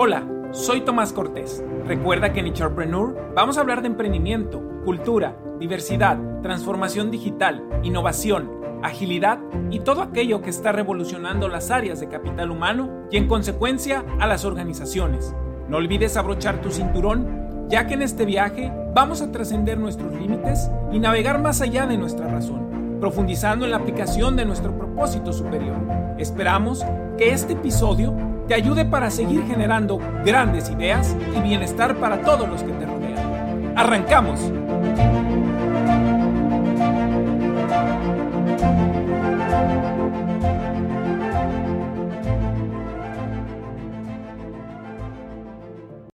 Hola, soy Tomás Cortés. Recuerda que en Entrepreneur vamos a hablar de emprendimiento, cultura, diversidad, transformación digital, innovación, agilidad y todo aquello que está revolucionando las áreas de capital humano y en consecuencia a las organizaciones. No olvides abrochar tu cinturón, ya que en este viaje vamos a trascender nuestros límites y navegar más allá de nuestra razón, profundizando en la aplicación de nuestro propósito superior. Esperamos que este episodio te ayude para seguir generando grandes ideas y bienestar para todos los que te rodean. ¡Arrancamos!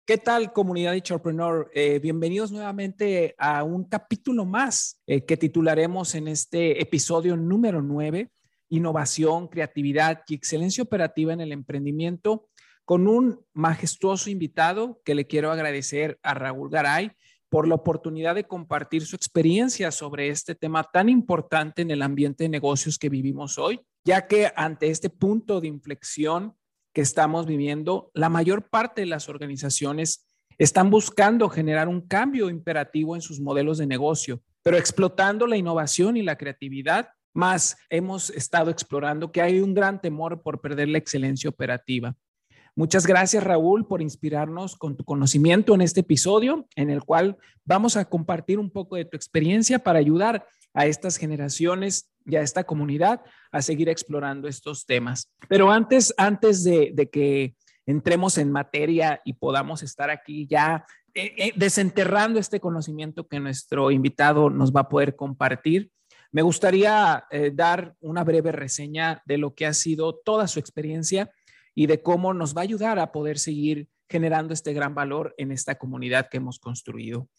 ¿Qué tal comunidad de Entrepreneur? Eh, bienvenidos nuevamente a un capítulo más eh, que titularemos en este episodio número 9 innovación, creatividad y excelencia operativa en el emprendimiento con un majestuoso invitado que le quiero agradecer a Raúl Garay por la oportunidad de compartir su experiencia sobre este tema tan importante en el ambiente de negocios que vivimos hoy, ya que ante este punto de inflexión que estamos viviendo, la mayor parte de las organizaciones están buscando generar un cambio imperativo en sus modelos de negocio, pero explotando la innovación y la creatividad más hemos estado explorando que hay un gran temor por perder la excelencia operativa. Muchas gracias Raúl por inspirarnos con tu conocimiento en este episodio en el cual vamos a compartir un poco de tu experiencia para ayudar a estas generaciones y a esta comunidad a seguir explorando estos temas. Pero antes, antes de, que entremos en materia y podamos estar aquí ya eh, eh, desenterrando este conocimiento que nuestro invitado nos va a poder compartir, me gustaría eh, dar una breve reseña de lo que ha sido toda su experiencia y de cómo nos va a ayudar a poder seguir generando este gran valor en esta comunidad que hemos construido.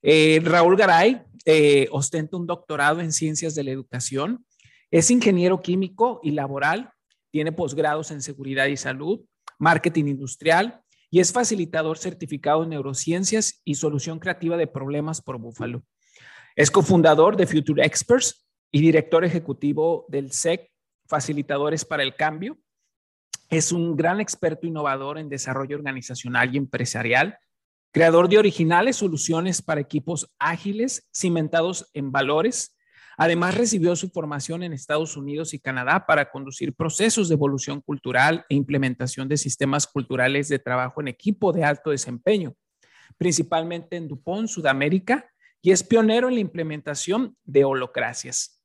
Eh, Raúl Garay eh, ostenta un doctorado en ciencias de la educación, es ingeniero químico y laboral, tiene posgrados en seguridad y salud, marketing industrial y es facilitador certificado en neurociencias y solución creativa de problemas por Búfalo. Es cofundador de Future Experts y director ejecutivo del SEC, Facilitadores para el Cambio. Es un gran experto innovador en desarrollo organizacional y empresarial, creador de originales soluciones para equipos ágiles cimentados en valores. Además, recibió su formación en Estados Unidos y Canadá para conducir procesos de evolución cultural e implementación de sistemas culturales de trabajo en equipo de alto desempeño, principalmente en Dupont, Sudamérica, y es pionero en la implementación de holocracias.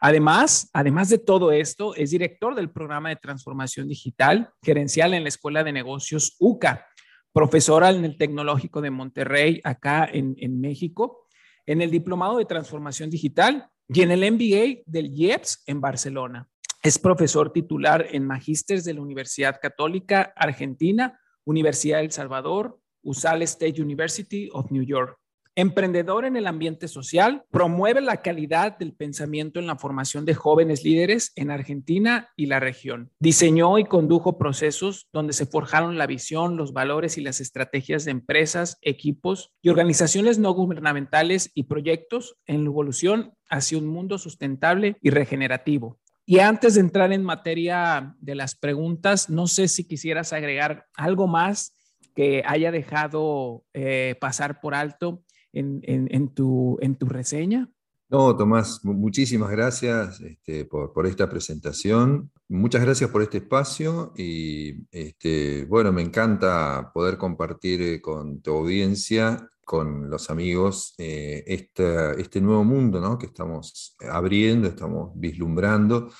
Además, además de todo esto, es director del programa de transformación digital gerencial en la Escuela de Negocios UCA, profesora en el Tecnológico de Monterrey, acá en, México, en el Diplomado de Transformación Digital y en el MBA del IEPS en Barcelona. Es profesor titular en Magísteres de la Universidad Católica Argentina, Universidad del Salvador, USAL State University of New York. Emprendedor en el ambiente social, promueve la calidad del pensamiento en la formación de jóvenes líderes en Argentina y la región. Diseñó y condujo procesos donde se forjaron la visión, los valores y las estrategias de empresas, equipos y organizaciones no gubernamentales y proyectos en la evolución hacia un mundo sustentable y regenerativo. Y antes de entrar en materia de las preguntas, no sé si quisieras agregar algo más que haya dejado eh, pasar por alto en, tu, en tu reseña. No, Tomás, muchísimas gracias este, por, esta presentación. Muchas gracias por este espacio y este, bueno, me encanta poder compartir eh, con tu audiencia, con los amigos, eh, este nuevo mundo ¿no? que estamos abriendo, estamos vislumbrando.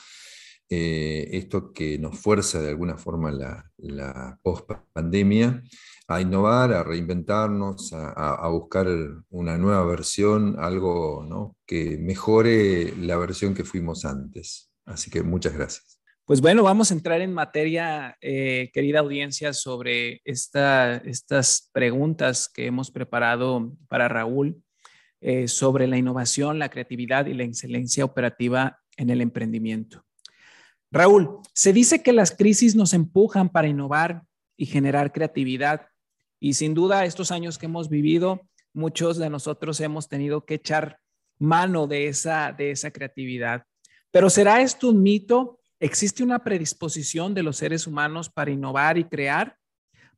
Eh, esto que nos fuerza de alguna forma la, post-pandemia a innovar, a reinventarnos, a, buscar una nueva versión, algo que mejore la versión que fuimos antes. Así que muchas gracias. Pues bueno, vamos a entrar en materia, eh, querida audiencia, sobre estas preguntas que hemos preparado para Raúl eh, sobre la innovación, la creatividad y la excelencia operativa en el emprendimiento. Raúl, se dice que las crisis nos empujan para innovar y generar creatividad y sin duda, estos años que hemos vivido, muchos de nosotros hemos tenido que echar mano de esa, de esa creatividad. Pero ¿será esto un mito? ¿Existe una predisposición de los seres humanos para innovar y crear?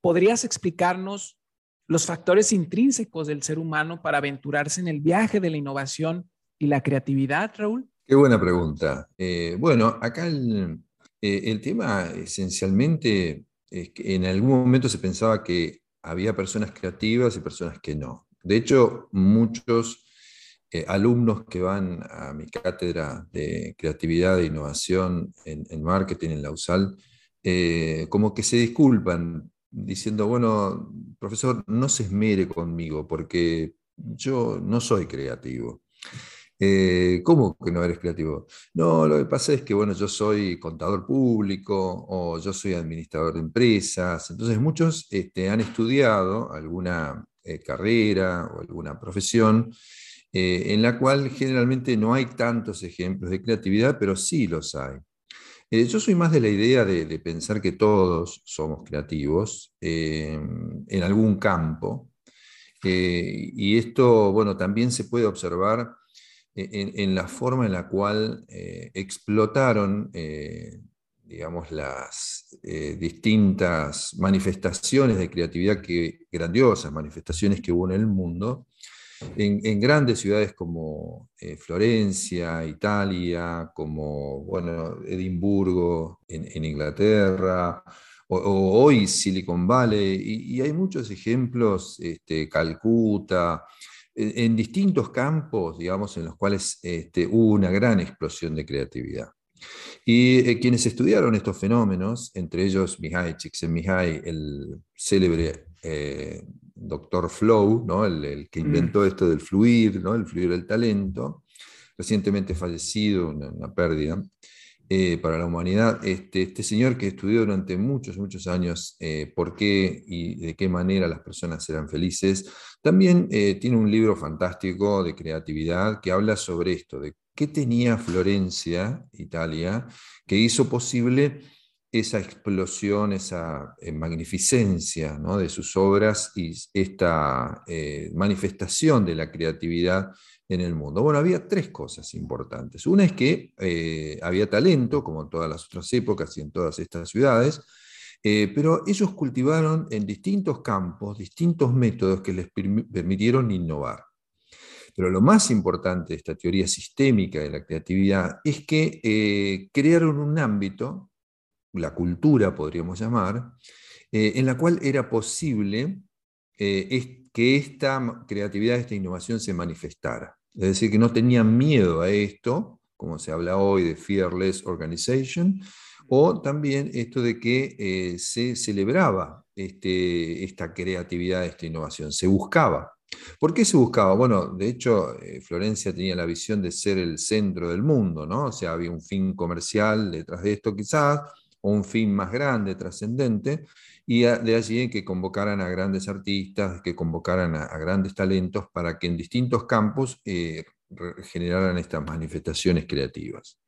¿podrías explicarnos los factores intrínsecos del ser humano para aventurarse en el viaje de la innovación y la creatividad, Raúl? Qué buena pregunta. Eh, bueno, acá el, eh, el, tema esencialmente es que en algún momento se pensaba que había personas creativas y personas que no. De hecho, muchos eh, alumnos que van a mi cátedra de creatividad e innovación en, marketing en la USAL, como que se disculpan diciendo, bueno, profesor, no se esmere conmigo porque yo no soy creativo. Eh, ¿Cómo que no eres creativo? No, lo que pasa es que, bueno, yo soy contador público o yo soy administrador de empresas. Entonces, muchos este, han estudiado alguna eh, carrera o alguna profesión eh, en la cual generalmente no hay tantos ejemplos de creatividad, pero sí los hay. yo soy más de la idea de, pensar que todos somos creativos en algún campo. y esto, bueno, también se puede observar en, la forma en la cual eh, explotaron, eh, digamos, las eh, distintas manifestaciones de creatividad, que, grandiosas manifestaciones que hubo en el mundo, en, grandes ciudades como Florencia, Italia, como bueno, Edimburgo en, Inglaterra, o, hoy Silicon Valley, y, hay muchos ejemplos, este, Calcuta, en distintos campos, digamos, en los cuales este, hubo una gran explosión de creatividad. Y eh, quienes estudiaron estos fenómenos, entre ellos Mihai Csikszentmihalyi, el célebre eh, doctor Flow, ¿no? el, que mm. inventó esto del fluir, ¿no? el fluir del talento, recientemente fallecido, una pérdida, eh, para la humanidad. Este, este, señor que estudió durante muchos, muchos años eh, por qué y de qué manera las personas eran felices, también eh, tiene un libro fantástico de creatividad que habla sobre esto, de qué tenía Florencia, Italia, que hizo posible esa explosión, esa magnificencia ¿no? de sus obras y esta manifestación de la creatividad en el mundo? Bueno, había tres cosas importantes. Una es que eh, había talento, como en todas las otras épocas y en todas estas ciudades, eh, pero ellos cultivaron en distintos campos distintos métodos que les permitieron innovar. Pero lo más importante de esta teoría sistémica de la creatividad es que eh, crearon un ámbito, la cultura podríamos llamar, en la cual era posible que esta creatividad, esta innovación se manifestara. Es decir, que no tenían miedo a esto, como se habla hoy de fearless organization, o también esto de que eh, se celebraba este, esta creatividad, esta innovación, se buscaba. ¿Por qué se buscaba? Bueno, de hecho, eh, Florencia tenía la visión de ser el centro del mundo, ¿no? O sea, había un fin comercial detrás de esto quizás, o un fin más grande, trascendente, y de allí que convocaran a grandes artistas, que convocaran a, grandes talentos para que en distintos campos eh, generaran estas manifestaciones creativas.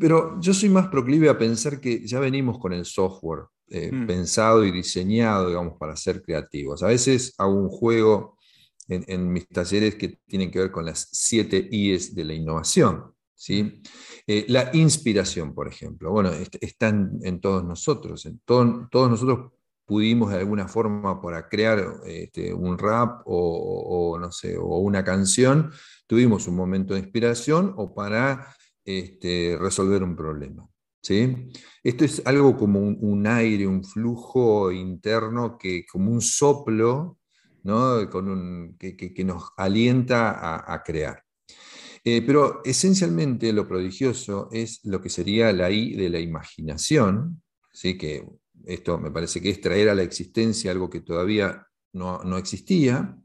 Pero yo soy más proclive a pensar que ya venimos con el software eh, mm. pensado y diseñado, digamos, para ser creativos. A veces hago un juego en, mis talleres que tienen que ver con las siete I's de la innovación. ¿sí? Eh, la inspiración, por ejemplo. Bueno, está en, todos nosotros. En todos nosotros pudimos de alguna forma para crear este, un rap o, no sé, o una canción, tuvimos un momento de inspiración o para este, resolver un problema. ¿sí? Esto es algo como un, aire, un flujo interno, que, como un soplo ¿no? Con un, que, nos alienta a, crear. Eh, pero esencialmente lo prodigioso es lo que sería la I de la imaginación, ¿sí? que esto me parece que es traer a la existencia algo que todavía no, existía.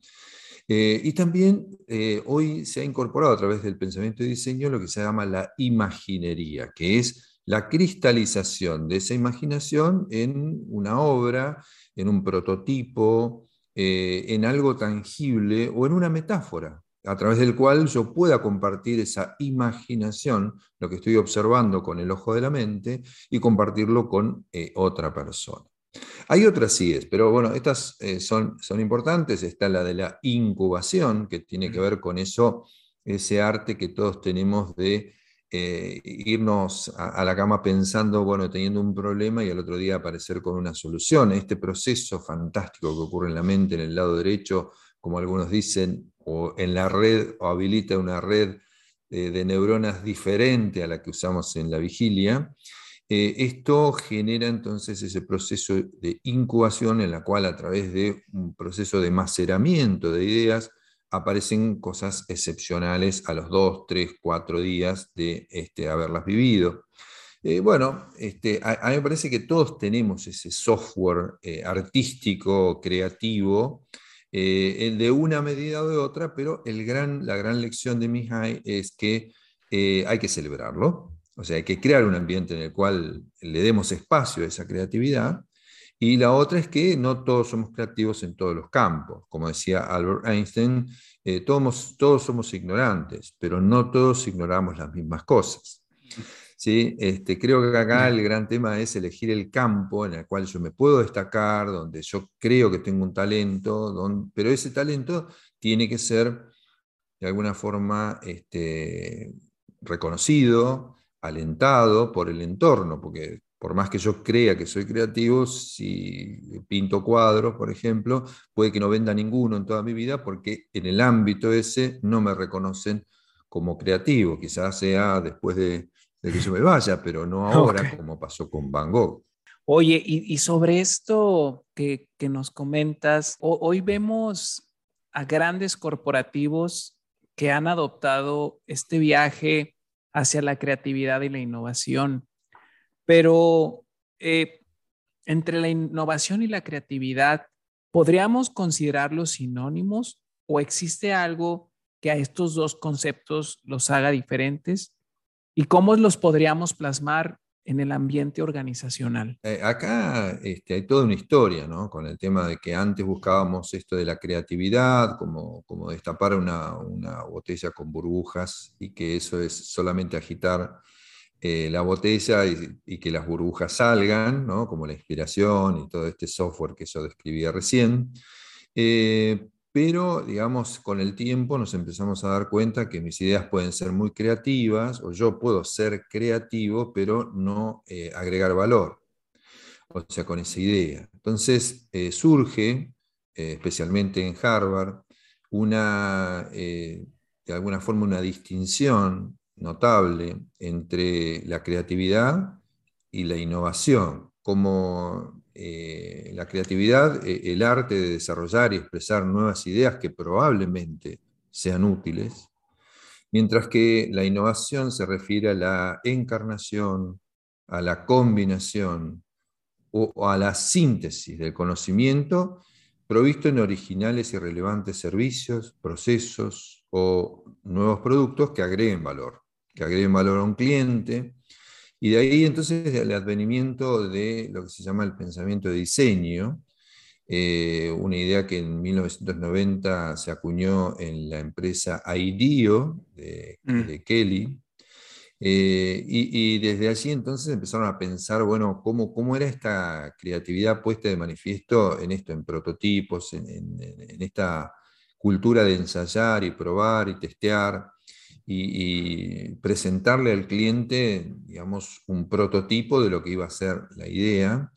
Eh, y también eh, hoy se ha incorporado a través del pensamiento y diseño lo que se llama la imaginería, que es la cristalización de esa imaginación en una obra, en un prototipo, eh, en algo tangible o en una metáfora a través del cual yo pueda compartir esa imaginación, lo que estoy observando con el ojo de la mente, y compartirlo con eh, otra persona. Hay otras es, pero bueno, estas eh, son, son importantes. Está la de la incubación, que tiene que ver con eso, ese arte que todos tenemos de eh, irnos a, la cama pensando, bueno, teniendo un problema y al otro día aparecer con una solución. Este proceso fantástico que ocurre en la mente, en el lado derecho, como algunos dicen, o en la red, o habilita una red eh, de neuronas diferente a la que usamos en la vigilia, eh, esto genera entonces ese proceso de incubación en la cual a través de un proceso de maceramiento de ideas aparecen cosas excepcionales a los dos, tres, cuatro días de este, haberlas vivido. Eh, bueno, este, a, mí me parece que todos tenemos ese software artístico, creativo, de una medida o de otra, pero el gran, la gran lección de Mihai es que hay que celebrarlo, o sea, hay que crear un ambiente en el cual le demos espacio a esa creatividad. Y la otra es que no todos somos creativos en todos los campos. Como decía Albert Einstein, eh, todos, todos somos ignorantes, pero no todos ignoramos las mismas cosas. ¿Sí? Este, creo que acá el gran tema es elegir el campo en el cual yo me puedo destacar, donde yo creo que tengo un talento, pero ese talento tiene que ser de alguna forma este, reconocido, alentado por el entorno, porque por más que yo crea que soy creativo, si pinto cuadros, por ejemplo, puede que no venda ninguno en toda mi vida porque en el ámbito ese no me reconocen como creativo. Quizás sea después de, que yo me vaya, pero no ahora, como pasó con Van Gogh. Oye, y, sobre esto que, nos comentas, hoy vemos a grandes corporativos que han adoptado este viaje hacia la creatividad y la innovación. Pero eh, entre la innovación y la creatividad, ¿podríamos considerarlos sinónimos o existe algo que a estos dos conceptos los haga diferentes? ¿Y cómo los podríamos plasmar en el ambiente organizacional? Eh, acá este, hay toda una historia, ¿no? Con el tema de que antes buscábamos esto de la creatividad, como, como destapar una, una botella con burbujas y que eso es solamente agitar eh, la botella y, que las burbujas salgan, ¿no? Como la inspiración y todo este software que yo describía recién. Eh, pero, digamos, con el tiempo nos empezamos a dar cuenta que mis ideas pueden ser muy creativas, o yo puedo ser creativo, pero no eh, agregar valor, o sea, con esa idea. Entonces, eh, surge, eh, especialmente en Harvard, una, de alguna forma, una distinción notable entre la creatividad y la innovación, como eh, la creatividad, eh, el arte de desarrollar y expresar nuevas ideas que probablemente sean útiles, mientras que la innovación se refiere a la encarnación, a la combinación o, a la síntesis del conocimiento provisto en originales y relevantes servicios, procesos o nuevos productos que agreguen valor, que agreguen valor a un cliente, y de ahí entonces el advenimiento de lo que se llama el pensamiento de diseño, eh, una idea que en 1990 se acuñó en la empresa IDEO de, mm. Kelly. Eh, y, desde allí entonces empezaron a pensar, bueno, cómo, cómo era esta creatividad puesta de manifiesto en esto, en prototipos, en esta cultura de ensayar y probar y testear y, presentarle al cliente, digamos, un prototipo de lo que iba a ser la idea,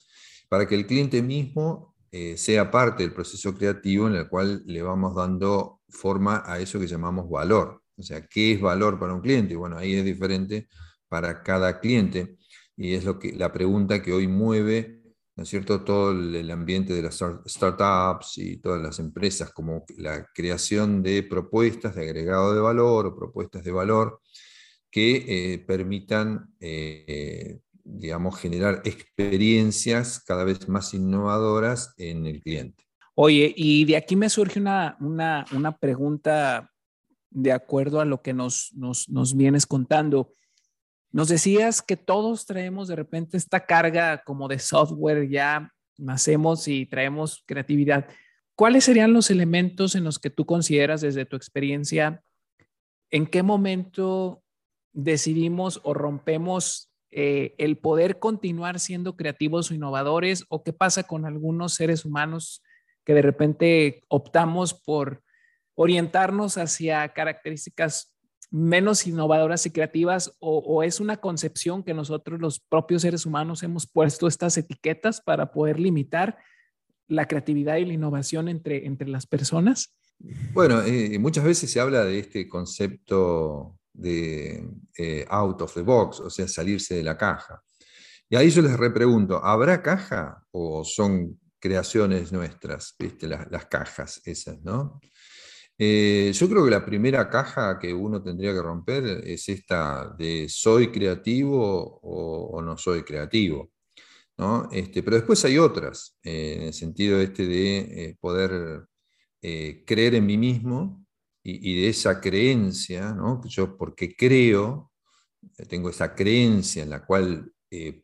para que el cliente mismo eh, sea parte del proceso creativo en el cual le vamos dando forma a eso que llamamos valor. O sea, ¿qué es valor para un cliente? Bueno, ahí es diferente para cada cliente y es lo que, la pregunta que hoy mueve ¿no es cierto? Todo el ambiente de las startups y todas las empresas, como la creación de propuestas de agregado de valor o propuestas de valor que eh, permitan, eh, digamos, generar experiencias cada vez más innovadoras en el cliente. Oye, y de aquí me surge una, una, una pregunta de acuerdo a lo que nos, nos, nos vienes contando. Nos decías que todos traemos de repente esta carga como de software, ya nacemos y traemos creatividad. ¿Cuáles serían los elementos en los que tú consideras desde tu experiencia, en qué momento decidimos o rompemos eh, el poder continuar siendo creativos o innovadores o qué pasa con algunos seres humanos que de repente optamos por orientarnos hacia características menos innovadoras y creativas o, es una concepción que nosotros los propios seres humanos hemos puesto estas etiquetas para poder limitar la creatividad y la innovación entre, entre las personas? Bueno, eh, muchas veces se habla de este concepto de eh, out of the box, o sea, salirse de la caja. Y ahí yo les repregunto, ¿habrá caja o son creaciones nuestras, ¿viste? Las, las cajas esas, ¿no? Eh, yo creo que la primera caja que uno tendría que romper es esta de soy creativo o, no soy creativo. ¿no? Este, pero después hay otras, eh, en el sentido este de eh, poder creer en mí mismo y, de esa creencia, ¿no? yo porque creo, tengo esa creencia en la cual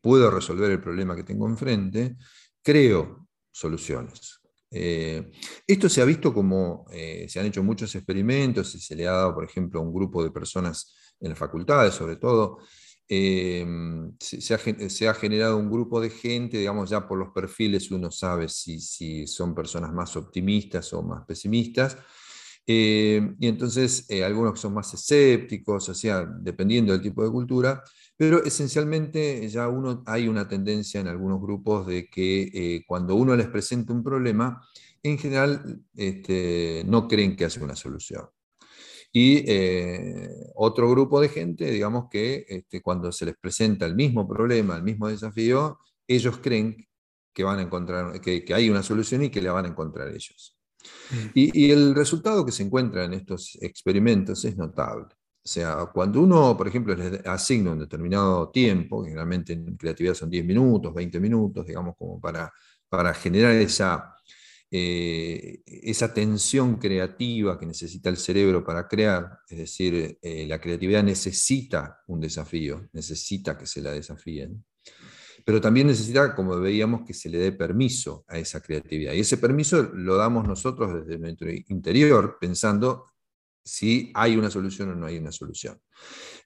puedo resolver el problema que tengo enfrente, creo soluciones. Eh, esto se ha visto como, eh, se han hecho muchos experimentos y se le ha dado, por ejemplo, a un grupo de personas en las facultades, sobre todo, eh, se, ha, generado un grupo de gente, digamos, ya por los perfiles uno sabe si, si son personas más optimistas o más pesimistas. y entonces algunos son más escépticos, o sea, dependiendo del tipo de cultura, pero esencialmente ya uno, hay una tendencia en algunos grupos de que eh, cuando uno les presenta un problema, en general este, no creen que hace una solución. Y eh, otro grupo de gente, digamos que este, cuando se les presenta el mismo problema, el mismo desafío, ellos creen que van a encontrar, que, hay una solución y que la van a encontrar ellos. Mm. y, el resultado que se encuentra en estos experimentos es notable. O sea, cuando uno, por ejemplo, le asigna un determinado tiempo, generalmente en creatividad son 10 minutos, 20 minutos, digamos, como para, para generar esa, eh, esa tensión creativa que necesita el cerebro para crear, es decir, eh, la creatividad necesita un desafío, necesita que se la desafíen, pero también necesita, como veíamos, que se le dé permiso a esa creatividad. Y ese permiso lo damos nosotros desde nuestro interior, pensando si hay una solución o no hay una solución.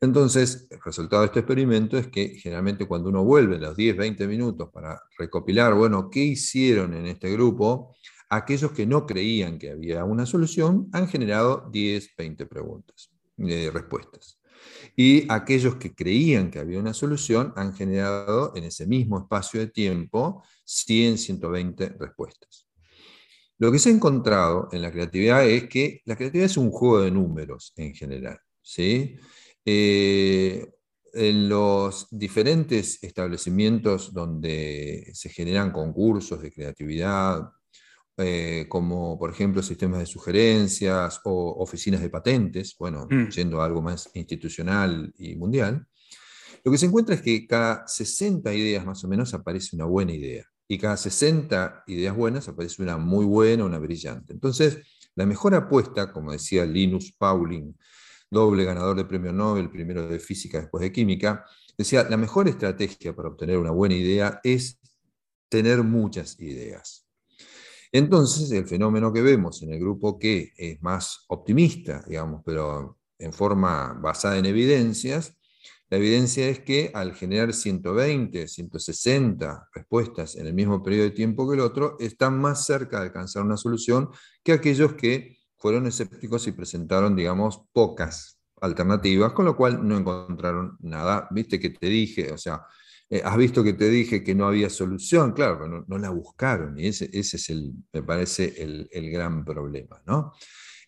Entonces, el resultado de este experimento es que generalmente cuando uno vuelve los 10, 20 minutos para recopilar, bueno, ¿qué hicieron en este grupo? Aquellos que no creían que había una solución han generado 10, 20 preguntas, eh, respuestas. Y aquellos que creían que había una solución han generado en ese mismo espacio de tiempo 100, 120 respuestas. Lo que se ha encontrado en la creatividad es que la creatividad es un juego de números en general. ¿sí? Eh, en los diferentes establecimientos donde se generan concursos de creatividad, eh, como por ejemplo sistemas de sugerencias o oficinas de patentes, bueno, mm. yendo a algo más institucional y mundial, lo que se encuentra es que cada 60 ideas más o menos aparece una buena idea y cada 60 ideas buenas aparece una muy buena, una brillante. Entonces, la mejor apuesta, como decía Linus Pauling, doble ganador de premio Nobel, primero de física, después de química, decía, la mejor estrategia para obtener una buena idea es tener muchas ideas. Entonces, el fenómeno que vemos en el grupo que es más optimista, digamos, pero en forma basada en evidencias, la evidencia es que al generar 120, 160 respuestas en el mismo periodo de tiempo que el otro, están más cerca de alcanzar una solución que aquellos que fueron escépticos y presentaron, digamos, pocas alternativas, con lo cual no encontraron nada. Viste que te dije, o sea, eh, has visto que te dije que no había solución, claro, pero no, la buscaron y ese, ese, es, el, me parece, el, el gran problema, ¿no?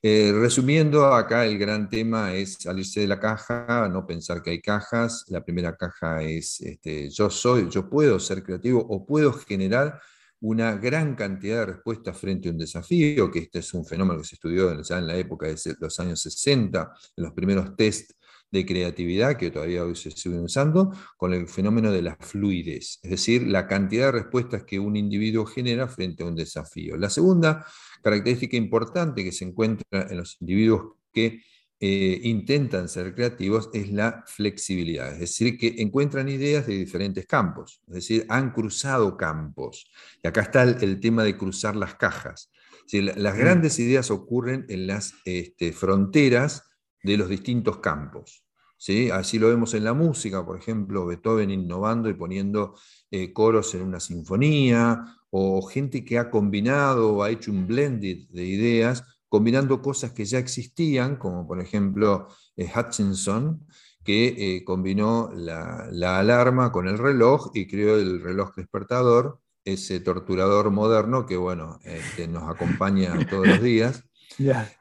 Eh, resumiendo, acá el gran tema es salirse de la caja, no pensar que hay cajas. La primera caja es este, yo soy, yo puedo ser creativo o puedo generar una gran cantidad de respuestas frente a un desafío, que este es un fenómeno que se estudió ya en la época de los años 60, en los primeros test de creatividad que todavía hoy se siguen usando, con el fenómeno de la fluidez, es decir, la cantidad de respuestas que un individuo genera frente a un desafío. La segunda característica importante que se encuentra en los individuos que eh, intentan ser creativos es la flexibilidad, es decir, que encuentran ideas de diferentes campos, es decir, han cruzado campos. Y acá está el, tema de cruzar las cajas. las mm. grandes ideas ocurren en las este, fronteras de los distintos campos. ¿sí? Así lo vemos en la música, por ejemplo, Beethoven innovando y poniendo eh, coros en una sinfonía, o gente que ha combinado o ha hecho un blended de ideas combinando cosas que ya existían, como por ejemplo Hutchinson, que combinó la, la, alarma con el reloj y creó el reloj despertador, ese torturador moderno que, bueno, este, nos acompaña todos los días.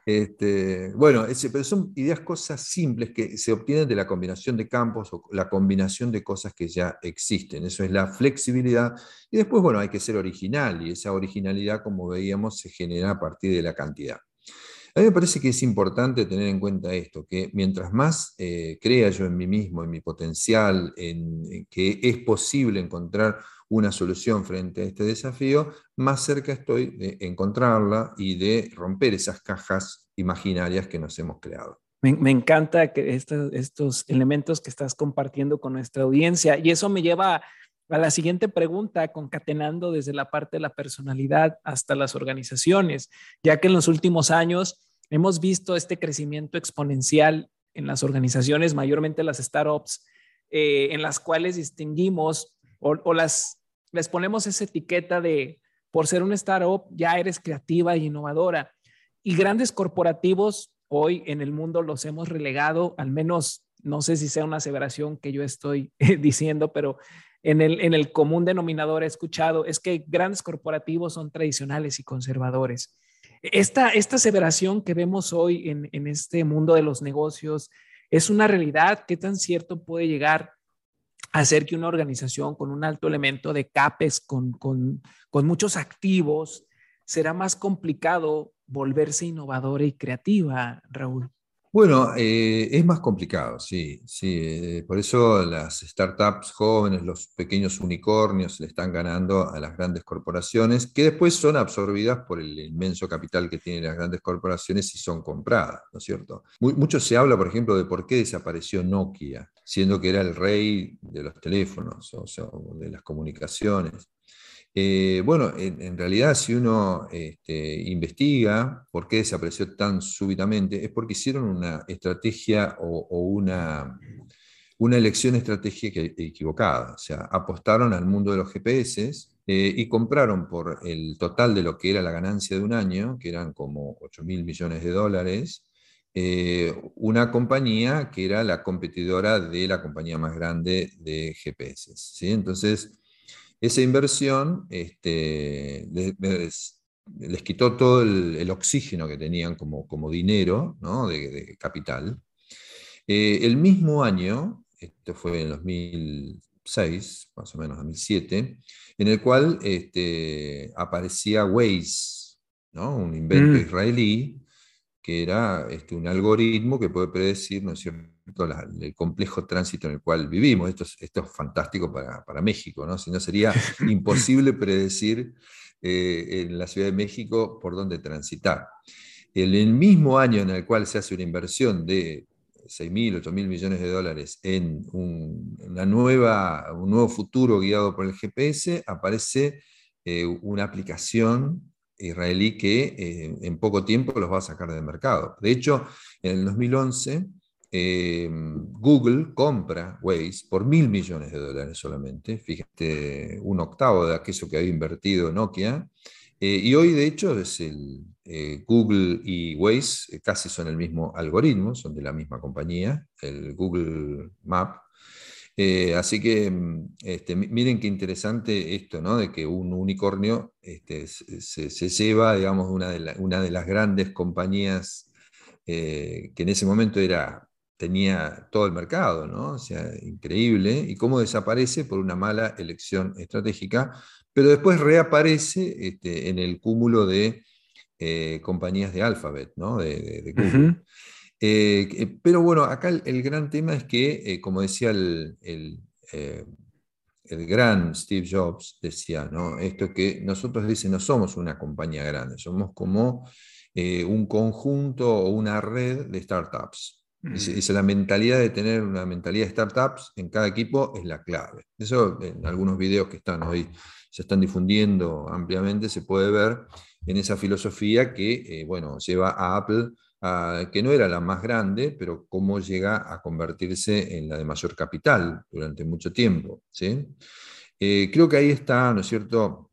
Este, bueno, pero son ideas, cosas simples que se obtienen de la combinación de campos o la combinación de cosas que ya existen. Eso es la flexibilidad. Y después, bueno, hay que ser original y esa originalidad, como veíamos, se genera a partir de la cantidad. A mí me parece que es importante tener en cuenta esto, que mientras más eh, crea yo en mí mismo, en mi potencial, en que es posible encontrar una solución frente a este desafío, más cerca estoy de encontrarla y de romper esas cajas imaginarias que nos hemos creado. Me, encanta que estos, elementos que estás compartiendo con nuestra audiencia y eso me lleva a la siguiente pregunta, concatenando desde la parte de la personalidad hasta las organizaciones, ya que en los últimos años hemos visto este crecimiento exponencial en las organizaciones, mayormente las startups, eh, en las cuales distinguimos o, las les ponemos esa etiqueta de por ser un startup ya eres creativa e innovadora. Y grandes corporativos hoy en el mundo los hemos relegado, al menos no sé si sea una aseveración que yo estoy diciendo, pero en el, en el común denominador he escuchado es que grandes corporativos son tradicionales y conservadores. Esta, esta aseveración que vemos hoy en, en este mundo de los negocios es una realidad. ¿Qué tan cierto puede llegar hacer que una organización con un alto elemento de CAPES, con, con, con muchos activos, será más complicado volverse innovadora y creativa, Raúl. Bueno, eh, es más complicado, sí, sí. Eh, por eso las startups jóvenes, los pequeños unicornios le están ganando a las grandes corporaciones, que después son absorbidas por el inmenso capital que tienen las grandes corporaciones y son compradas, ¿no es cierto? mucho se habla, por ejemplo, de por qué desapareció Nokia, siendo que era el rey de los teléfonos, o de las comunicaciones. Eh, bueno, en, realidad si uno este, investiga por qué desapareció tan súbitamente, es porque hicieron una estrategia o, una, una, elección estratégica equivocada. O sea, apostaron al mundo de los GPS eh, y compraron por el total de lo que era la ganancia de un año, que eran como 8 mil millones de dólares, eh, una compañía que era la competidora de la compañía más grande de GPS. ¿sí? Entonces, esa inversión este, les, quitó todo el, oxígeno que tenían como, como dinero de, capital. Eh, el mismo año, esto fue en 2006, más o menos 2007, en el cual este, aparecía Waze, un invento mm. israelí, que era este, un algoritmo que puede predecir, ¿no es cierto?, el complejo tránsito en el cual vivimos. Esto es, esto es fantástico para, para, México, ¿no? Si no sería imposible predecir eh, en la Ciudad de México por dónde transitar. En el mismo año en el cual se hace una inversión de 6.000, 8.000 millones de dólares en un, una nueva, un nuevo futuro guiado por el GPS, aparece eh, una aplicación israelí que eh, en poco tiempo los va a sacar del mercado. De hecho, en el 2011 Em, Google compra Waze por mil millones de dólares solamente, fíjate, un octavo de aquello que había invertido Nokia. Eh, y hoy, de hecho, es el, eh, Google y Waze eh, casi son el mismo algoritmo, son de la misma compañía, el Google Map. Así que mm, este, miren qué interesante esto, ¿no? De que un unicornio este, se, lleva, digamos, una de, una de las grandes compañías que en ese momento era tenía todo el mercado, ¿no? O sea, increíble, y cómo desaparece por una mala elección estratégica, pero después reaparece este, en el cúmulo de eh, compañías de Alphabet, ¿no? De, Google. Eh, eh, pero bueno, acá el, gran tema es que, como decía el, el, el, gran Steve Jobs, decía, ¿no? Esto que nosotros dicen, no somos una compañía grande, somos como un conjunto o una red de startups. Dice, la mentalidad de tener una mentalidad de startups en cada equipo es la clave. Eso en algunos videos que están hoy, se están difundiendo ampliamente, se puede ver en esa filosofía que, eh, bueno, lleva a Apple, a, que no era la más grande, pero cómo llega a convertirse en la de mayor capital durante mucho tiempo. Eh, creo que ahí está, ¿no es cierto?,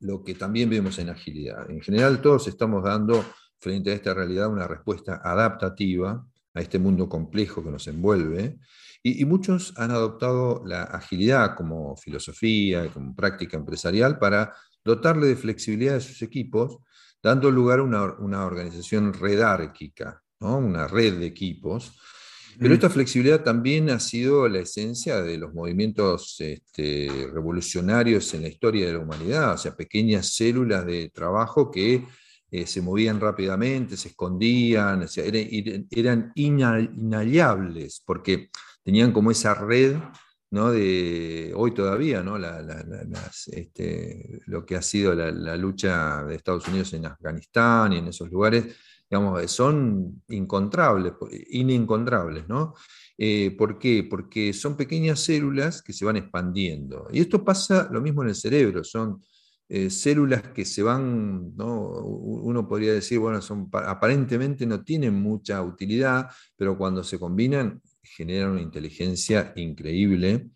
lo que también vemos en agilidad. En general todos estamos dando frente a esta realidad una respuesta adaptativa a este mundo complejo que nos envuelve. Y, muchos han adoptado la agilidad como filosofía, como práctica empresarial para dotarle de flexibilidad a sus equipos, dando lugar a una, organización redárquica, ¿no? una red de equipos. Pero esta flexibilidad también ha sido la esencia de los movimientos este, revolucionarios en la historia de la humanidad, o sea, pequeñas células de trabajo que eh, se movían rápidamente, se escondían, eran, inaliables, porque tenían como esa red ¿no? de hoy todavía, ¿no? Este, lo que ha sido la, lucha de Estados Unidos en Afganistán y en esos lugares, digamos, son incontrables, inencontrables, ¿no? Eh, ¿Por qué? Porque son pequeñas células que se van expandiendo. Y esto pasa lo mismo en el cerebro, son eh, células que se van, uno podría decir, bueno, son, aparentemente no tienen mucha utilidad, pero cuando se combinan generan una inteligencia increíble,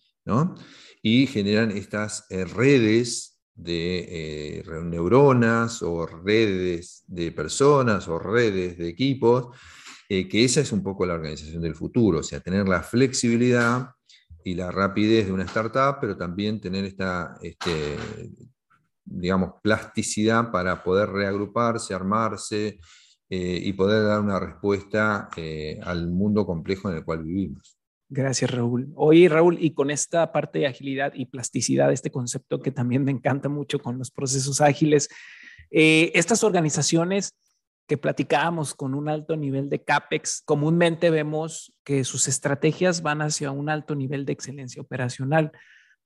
y generan estas eh, redes de eh, neuronas o redes de personas o redes de equipos, que esa es un poco la organización del futuro, o sea, tener la flexibilidad y la rapidez de una startup, pero también tener esta, este, digamos, plasticidad para poder reagruparse, armarse eh, y poder dar una respuesta eh, al mundo complejo en el cual vivimos. Gracias, Raúl. Oye, Raúl, y con esta parte de agilidad y plasticidad, este concepto que también me encanta mucho con los procesos ágiles, eh, estas organizaciones que platicábamos con un alto nivel de CAPEX, comúnmente vemos que sus estrategias van hacia un alto nivel de excelencia operacional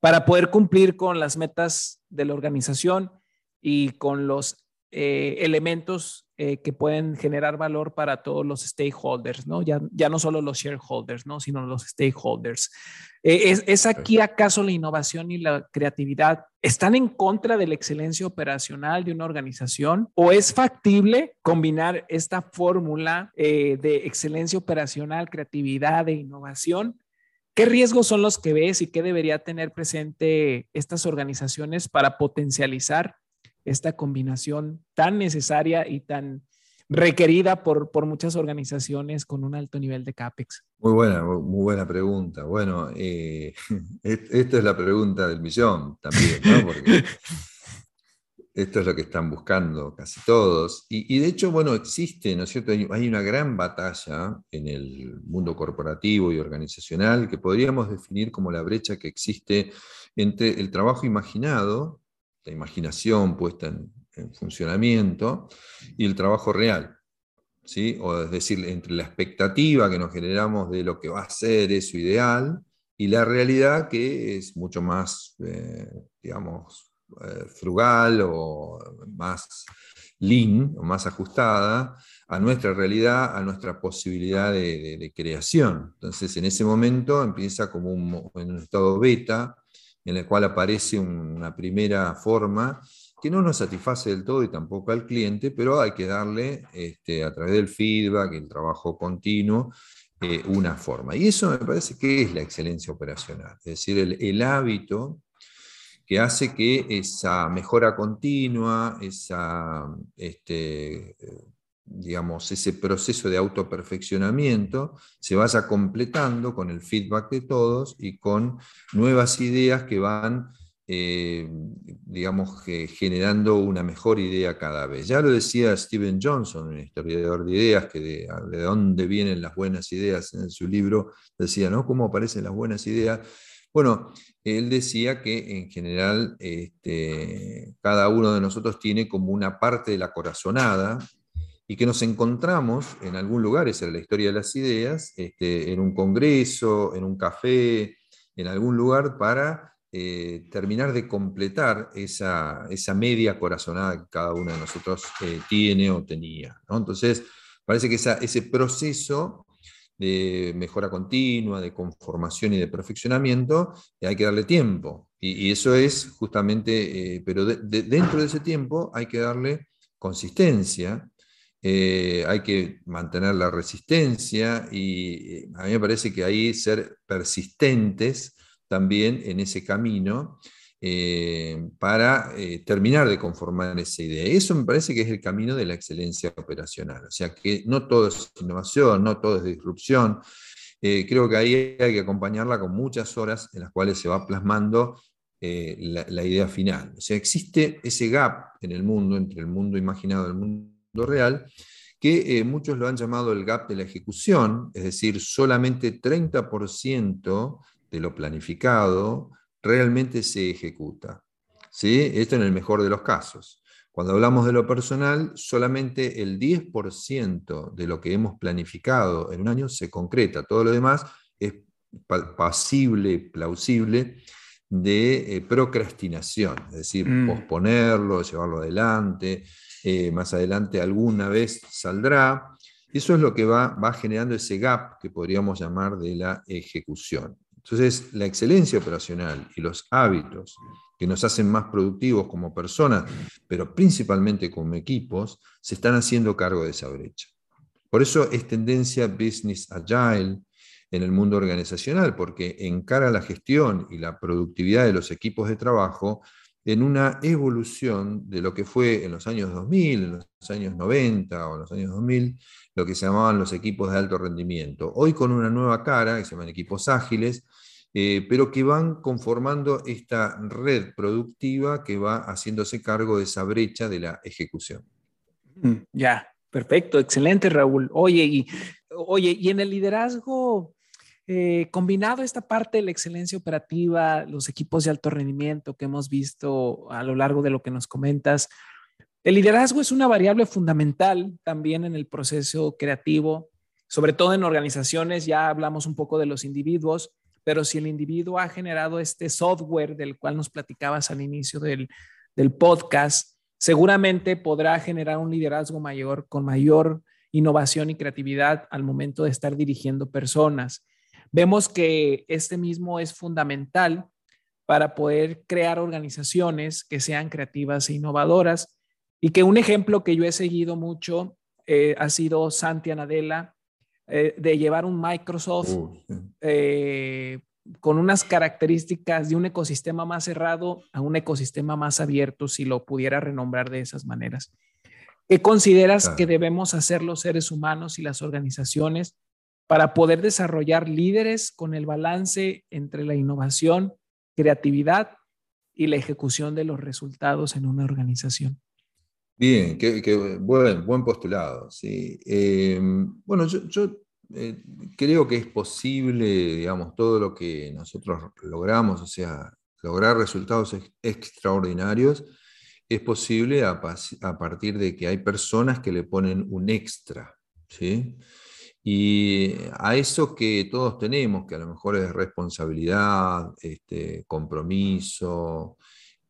para poder cumplir con las metas de la organización y con los elementos eh, que pueden generar valor para todos los stakeholders, ¿no? Ya, ya no solo los shareholders, ¿no? Sino los stakeholders. Eh, ¿es, ¿Es aquí acaso la innovación y la creatividad están en contra de la excelencia operacional de una organización o es factible combinar esta fórmula de excelencia operacional, creatividad e innovación ¿Qué riesgos son los que ves y qué debería tener presente estas organizaciones para potencializar esta combinación tan necesaria y tan requerida por, por muchas organizaciones con un alto nivel de CAPEX? Muy buena, muy buena pregunta. Bueno, eh, esta es la pregunta del millón también, ¿no? Porque esto es lo que están buscando casi todos. Y, de hecho, bueno, existe, ¿no es cierto? Hay una gran batalla en el mundo corporativo y organizacional que podríamos definir como la brecha que existe entre el trabajo imaginado, la imaginación puesta en, funcionamiento, y el trabajo real. ¿sí? O es decir, entre la expectativa que nos generamos de lo que va a ser eso ideal y la realidad que es mucho más, eh, digamos, eh, frugal o más lean o más ajustada a nuestra realidad, a nuestra posibilidad de, creación. Entonces, en ese momento empieza como un, en un estado beta, en el cual aparece una primera forma que no nos satisface del todo y tampoco al cliente, pero hay que darle este, a través del feedback, el trabajo continuo, eh, una forma. Y eso me parece que es la excelencia operacional, es decir, el, el hábito que hace que esa mejora continua, esa, este, digamos, ese proceso de autoperfeccionamiento se vaya completando con el feedback de todos y con nuevas ideas que van, eh, digamos, generando una mejor idea cada vez. Ya lo decía Steven Johnson, un historiador de ideas, que de, de dónde vienen las buenas ideas en su libro, decía, ¿no? ¿Cómo aparecen las buenas ideas? Bueno, él decía que en general este, cada uno de nosotros tiene como una parte de la corazonada y que nos encontramos en algún lugar, esa es la historia de las ideas, este, en un congreso, en un café, en algún lugar para eh, terminar de completar esa, media corazonada que cada uno de nosotros eh, tiene o tenía. Entonces, parece que ese proceso de mejora continua, de conformación y de perfeccionamiento, hay que darle tiempo. Y, eso es justamente, eh, pero dentro de ese tiempo hay que darle consistencia, eh, hay que mantener la resistencia y eh, a mí me parece que ahí ser persistentes también en ese camino eh, para terminar de conformar esa idea. Eso me parece que es el camino de la excelencia operacional. O sea que no todo es innovación, no todo es disrupción. Creo que ahí hay que acompañarla con muchas horas en las cuales se va plasmando la, idea final. O sea, existe ese gap en el mundo, entre el mundo imaginado y el mundo real, que muchos lo han llamado el gap de la ejecución, es decir, solamente 30% de lo planificado realmente se ejecuta. ¿sí? Esto en el mejor de los casos. Cuando hablamos de lo personal, solamente el 10% de lo que hemos planificado en un año se concreta. Todo lo demás es pasible, plausible de eh, procrastinación, es decir, mm. posponerlo, llevarlo adelante, eh, más adelante alguna vez saldrá. Eso es lo que va, va generando ese gap que podríamos llamar de la ejecución. Entonces, la excelencia operacional y los hábitos que nos hacen más productivos como personas, pero principalmente como equipos, se están haciendo cargo de esa brecha. Por eso es tendencia business agile en el mundo organizacional, porque encara la gestión y la productividad de los equipos de trabajo en una evolución de lo que fue en los años 2000, en los años 90 o en los años 2000, lo que se llamaban los equipos de alto rendimiento. Hoy con una nueva cara, que se llaman equipos ágiles, eh, pero que van conformando esta red productiva que va haciéndose cargo de esa brecha de la ejecución. Mm, ya, perfecto, excelente Raúl. Oye, oye, y en el liderazgo, eh, combinado esta parte de la excelencia operativa, los equipos de alto rendimiento que hemos visto a lo largo de lo que nos comentas, el liderazgo es una variable fundamental también en el proceso creativo, sobre todo en organizaciones, ya hablamos un poco de los individuos, pero si el individuo ha generado este software del cual nos platicabas al inicio del, podcast, seguramente podrá generar un liderazgo mayor con mayor innovación y creatividad al momento de estar dirigiendo personas. Vemos que este mismo es fundamental para poder crear organizaciones que sean creativas e innovadoras. Y que un ejemplo que yo he seguido mucho eh, ha sido Santi Anadela, eh, de llevar un Microsoft eh, con unas características de un ecosistema más cerrado a un ecosistema más abierto, si lo pudiera renombrar de esas maneras. ¿Qué consideras que debemos hacer los seres humanos y las organizaciones para poder desarrollar líderes con el balance entre la innovación, creatividad y la ejecución de los resultados en una organización? Bien, qué, buen, buen, postulado. Em, bueno, yo, eh, creo que es posible, digamos, todo lo que nosotros logramos, o sea, lograr resultados extraordinarios, es posible a, partir de que hay personas que le ponen un extra. ¿sí? Y a eso que todos tenemos, que a lo mejor es responsabilidad, este, compromiso,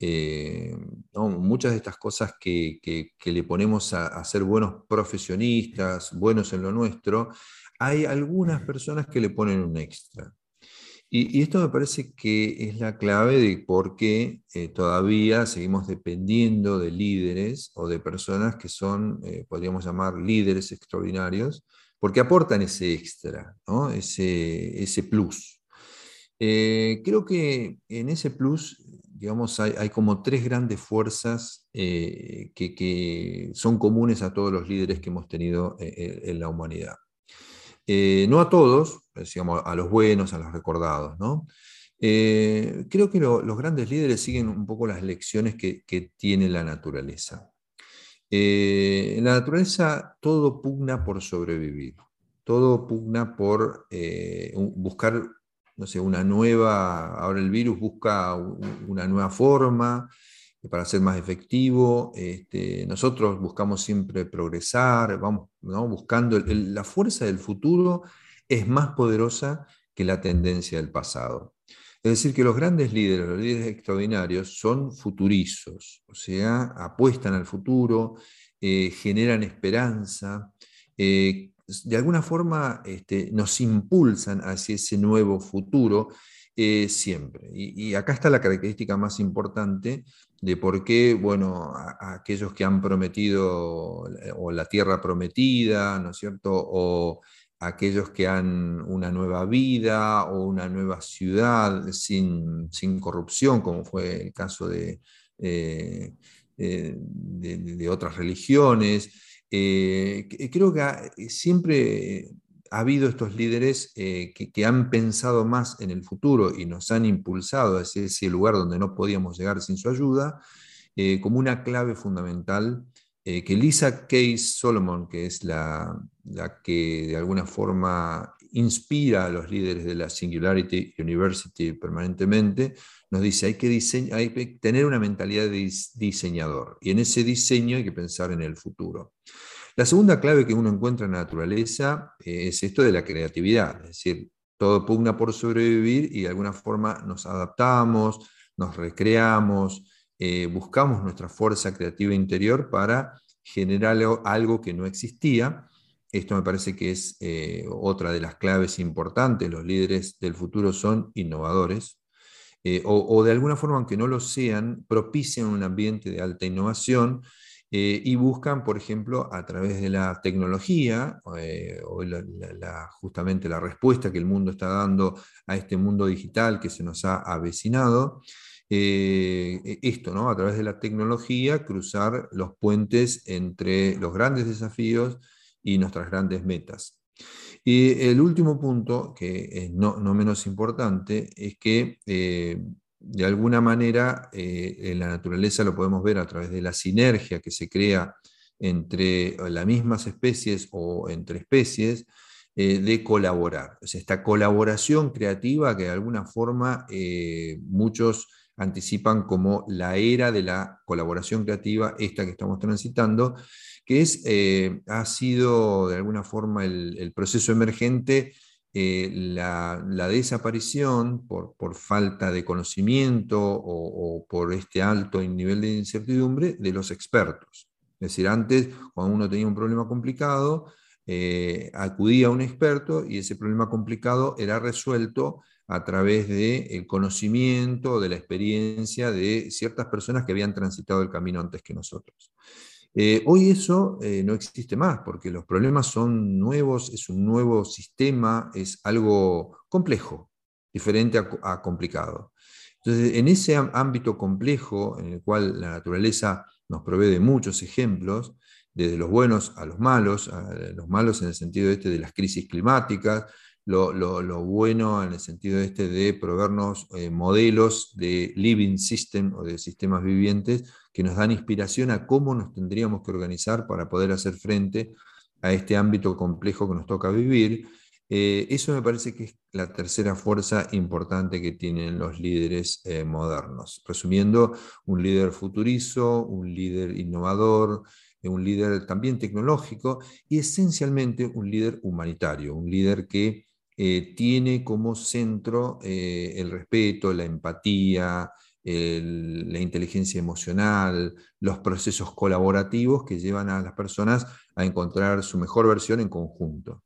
eh, muchas de estas cosas que, le ponemos a, ser buenos profesionistas, buenos en lo nuestro, hay algunas personas que le ponen un extra. Y, esto me parece que es la clave de por qué eh, todavía seguimos dependiendo de líderes o de personas que son, eh, podríamos llamar líderes extraordinarios, porque aportan ese extra, ese, ese plus. creo que en ese plus digamos, hay, como tres grandes fuerzas eh, que, son comunes a todos los líderes que hemos tenido eh, eh, en la humanidad. no a todos, digamos, a los buenos, a los recordados, ¿no? creo que los grandes líderes siguen un poco las lecciones que, tiene la naturaleza. En la naturaleza todo pugna por sobrevivir, todo pugna por buscar no sé, una nueva, ahora el virus busca una nueva forma para ser más efectivo. Este, nosotros buscamos siempre progresar, vamos buscando, la fuerza del futuro es más poderosa que la tendencia del pasado. Es decir, que los grandes líderes, los líderes extraordinarios, son futurizos, o sea, apuestan al futuro, eh, generan esperanza, eh, de alguna forma este, nos impulsan hacia ese nuevo futuro eh, siempre. Y, acá está la característica más importante de por qué, bueno, aquellos que han prometido o la tierra prometida, ¿no es cierto? O aquellos que han una nueva vida o una nueva ciudad sin, corrupción, como fue el caso de, eh, eh, de, otras religiones. creo que siempre ha habido estos líderes eh, que, han pensado más en el futuro y nos han impulsado a ese, lugar donde no podíamos llegar sin su ayuda, eh, como una clave fundamental eh, que Lisa Case Solomon, que es la, que de alguna forma inspira a los líderes de la Singularity University permanentemente, nos dice, hay que, hay que tener una mentalidad de diseñador y en ese diseño hay que pensar en el futuro. La segunda clave que uno encuentra en la naturaleza eh, es esto de la creatividad, es decir, todo pugna por sobrevivir y de alguna forma nos adaptamos, nos recreamos, eh, buscamos nuestra fuerza creativa interior para generar algo que no existía. Esto me parece que es eh, otra de las claves importantes. Los líderes del futuro son innovadores, o, de alguna forma, aunque no lo sean, propician un ambiente de alta innovación eh, y buscan, por ejemplo, a través de la tecnología, eh, o justamente la respuesta que el mundo está dando a este mundo digital que se nos ha avecinado, eh, e, esto, ¿no? A través de la tecnología, cruzar los puentes entre los grandes desafíos y nuestras grandes metas. Y el último punto, que es no, no menos importante, es que de alguna manera eh, en la naturaleza lo podemos ver a través de la sinergia que se crea entre las mismas especies o entre especies, eh, de colaborar. esta colaboración creativa que de alguna forma eh, muchos anticipan como la era de la colaboración creativa, esta que estamos transitando, que es, ha sido de alguna forma el proceso emergente eh, la, desaparición por, falta de conocimiento o, por este alto nivel de incertidumbre de los expertos. Es decir, antes, cuando uno tenía un problema complicado, eh, acudía a un experto y ese problema complicado era resuelto a través del conocimiento, de la experiencia de ciertas personas que habían transitado el camino antes que nosotros. Eh, hoy eso eh, no existe más porque los problemas son nuevos, es un nuevo sistema, es algo complejo, diferente a, complicado. Entonces, en ese ámbito complejo en el cual la naturaleza nos provee de muchos ejemplos, desde los buenos a los malos, a los malos en el sentido este de las crisis climáticas, lo, bueno en el sentido este de proveernos eh, modelos de living system o de sistemas vivientes que nos dan inspiración a cómo nos tendríamos que organizar para poder hacer frente a este ámbito complejo que nos toca vivir. Eh, eso me parece que es la tercera fuerza importante que tienen los líderes eh, modernos. Resumiendo, un líder futurizo, un líder innovador, un líder también tecnológico y esencialmente un líder humanitario, un líder que eh, tiene como centro eh, el respeto, la empatía, la inteligencia emocional, los procesos colaborativos que llevan a las personas a encontrar su mejor versión en conjunto.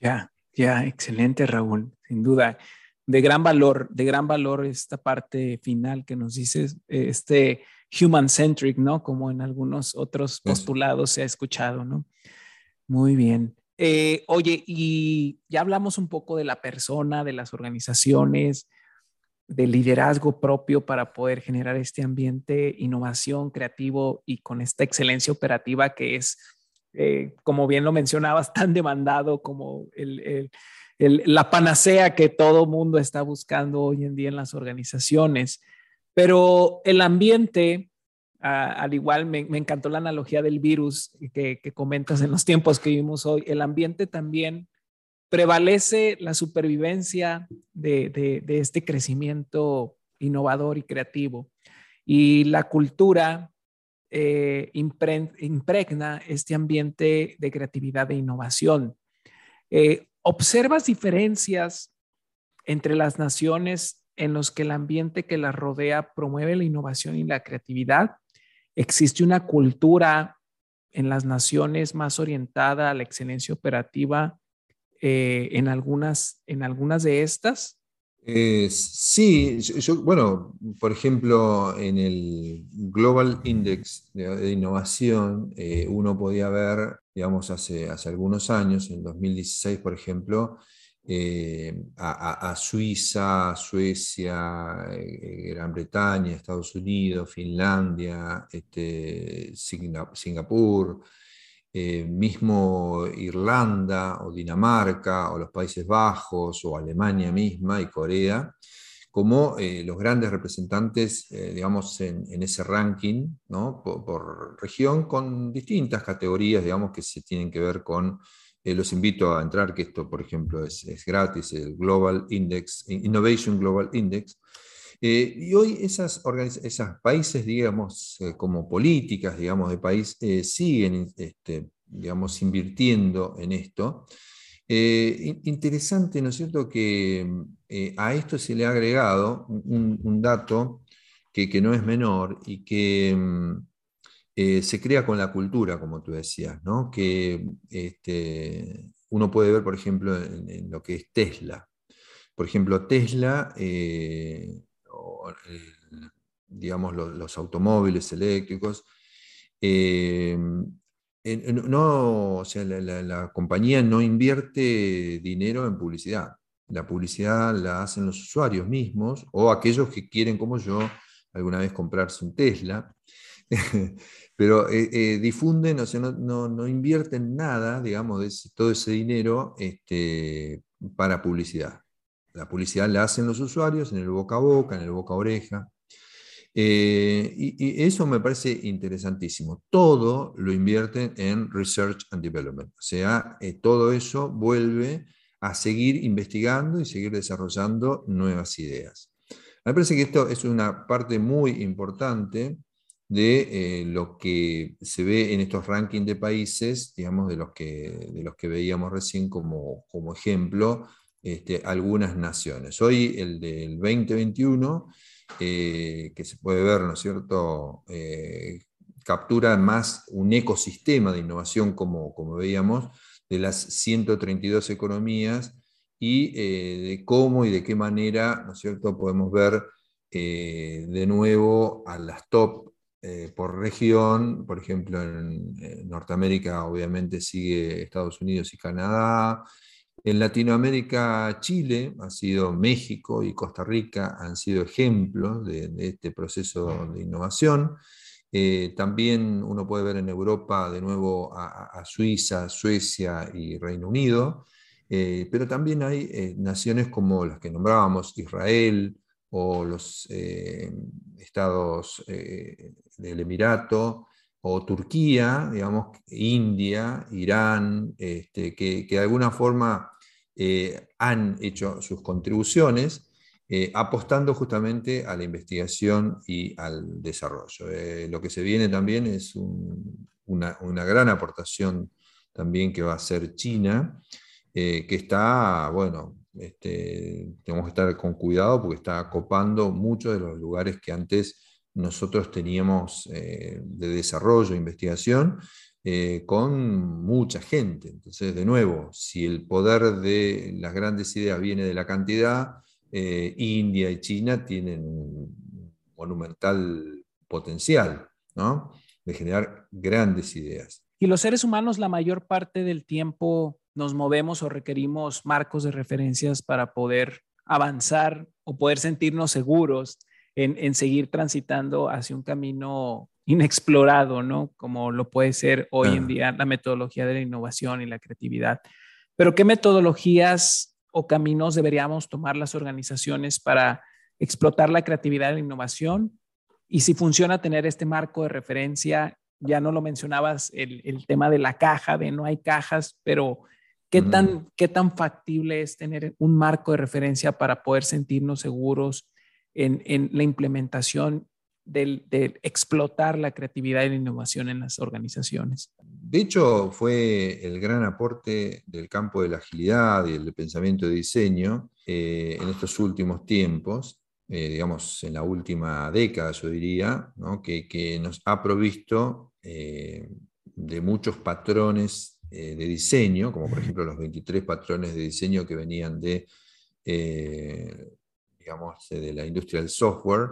Ya, ya, excelente Raúl, sin duda. De gran valor, de gran valor esta parte final que nos dices, este human centric, ¿no? Como en algunos otros postulados se ha escuchado, ¿no? Muy bien. Eh, oye, y ya hablamos un poco de la persona, de las organizaciones, del liderazgo propio para poder generar este ambiente, innovación, creativo y con esta excelencia operativa que es, eh, como bien lo mencionabas, tan demandado como la panacea que todo mundo está buscando hoy en día en las organizaciones. Pero el ambiente al igual, me, encantó la analogía del virus que, comentas en los tiempos que vivimos hoy. El ambiente también prevalece la supervivencia de, este crecimiento innovador y creativo. Y la cultura eh, impregna este ambiente de creatividad e innovación. Eh, ¿Observas diferencias entre las naciones en los que el ambiente que las rodea promueve la innovación y la creatividad? Existe una cultura en las naciones más orientada a la excelencia operativa eh, en, algunas, en algunas de estas. Eh, sí, bueno, por ejemplo, en el Global Index de, Innovación, eh, uno podía ver, digamos, hace, hace algunos años, en 2016, por ejemplo, eh, a, Suiza, Suecia, Gran Bretaña, Estados Unidos, Finlandia, este, Singapur, eh, mismo Irlanda o Dinamarca o los Países Bajos o Alemania misma y Corea, como eh, los grandes representantes, eh, digamos, en, ese ranking, ¿no? por, región, con distintas categorías, digamos, que se tienen que ver con, los invito a entrar, que esto, por ejemplo, es, es gratis, el Global Index, Innovation Global Index, y hoy esas, esas países, digamos, como políticas, digamos, de país, siguen este, digamos, invirtiendo en esto. Eh, interesante, ¿no es cierto?, que eh, a esto se le ha agregado un, dato que, no es menor y que mm, eh, se crea con la cultura, como tú decías, ¿no? que este, uno puede ver, por ejemplo, en, lo que es Tesla. Por ejemplo, Tesla, digamos, los, automóviles eléctricos, no, o sea, la, compañía no invierte dinero en publicidad. La publicidad la hacen los usuarios mismos o aquellos que quieren, como yo, alguna vez comprarse un Tesla. Pero eh, eh, difunden, o sea, no, invierten nada, digamos, de todo ese dinero este, para publicidad. La publicidad la hacen los usuarios en el boca a boca, en el boca a oreja. Eh, y, eso me parece interesantísimo. Todo lo invierten en Research and Development. O sea, todo eso vuelve a seguir investigando y seguir desarrollando nuevas ideas. Me parece que esto es una parte muy importante de eh, lo que se ve en estos rankings de países, digamos, de los que, de los que veíamos recién como, como ejemplo, este, algunas naciones. Hoy el del 2021 eh, que se puede ver, ¿no es cierto?, eh, captura más un ecosistema de innovación, como, como veíamos, de las 132 economías y de cómo y de qué manera, ¿no es cierto?, podemos ver de nuevo a las top por región, por ejemplo, en, Norteamérica obviamente sigue Estados Unidos y Canadá, en Latinoamérica, Chile, ha sido México y Costa Rica han sido ejemplos de, este proceso de innovación. Eh, también uno puede ver en Europa de nuevo a, Suiza, Suecia y Reino Unido, eh, pero también hay eh, naciones como las que nombrábamos, Israel o los estados del Emirato, o Turquía, digamos, India, Irán, este, que, de alguna forma eh, han hecho sus contribuciones eh, apostando justamente a la investigación y al desarrollo. Eh, lo que se viene también es una, gran aportación también que va a hacer China, que está, bueno, este, tenemos que estar con cuidado porque está copando muchos de los lugares que antes nosotros teníamos eh, de desarrollo, investigación, eh, con mucha gente. Entonces, de nuevo, si el poder de las grandes ideas viene de la cantidad, eh, India y China tienen un monumental potencial ¿no? de generar grandes ideas. Y los seres humanos la mayor parte del tiempo nos movemos o requerimos marcos de referencias para poder avanzar o poder sentirnos seguros en, seguir transitando hacia un camino inexplorado, ¿no? Como lo puede ser hoy en día la metodología de la innovación y la creatividad. Pero ¿qué metodologías o caminos deberíamos tomar las organizaciones para explotar la creatividad y la innovación? Y si funciona tener este marco de referencia, ya no lo mencionabas, el, tema de la caja, de no hay cajas, pero ¿qué tan, ¿qué tan factible es tener un marco de referencia para poder sentirnos seguros en, la implementación del, de explotar la creatividad y la innovación en las organizaciones. De hecho, fue el gran aporte del campo de la agilidad y el pensamiento de diseño eh, en estos últimos tiempos, eh, digamos, en la última década, yo diría, que, nos ha provisto eh, de muchos patrones de diseño, como por ejemplo los 23 patrones de diseño que venían de digamos, de la industria del software.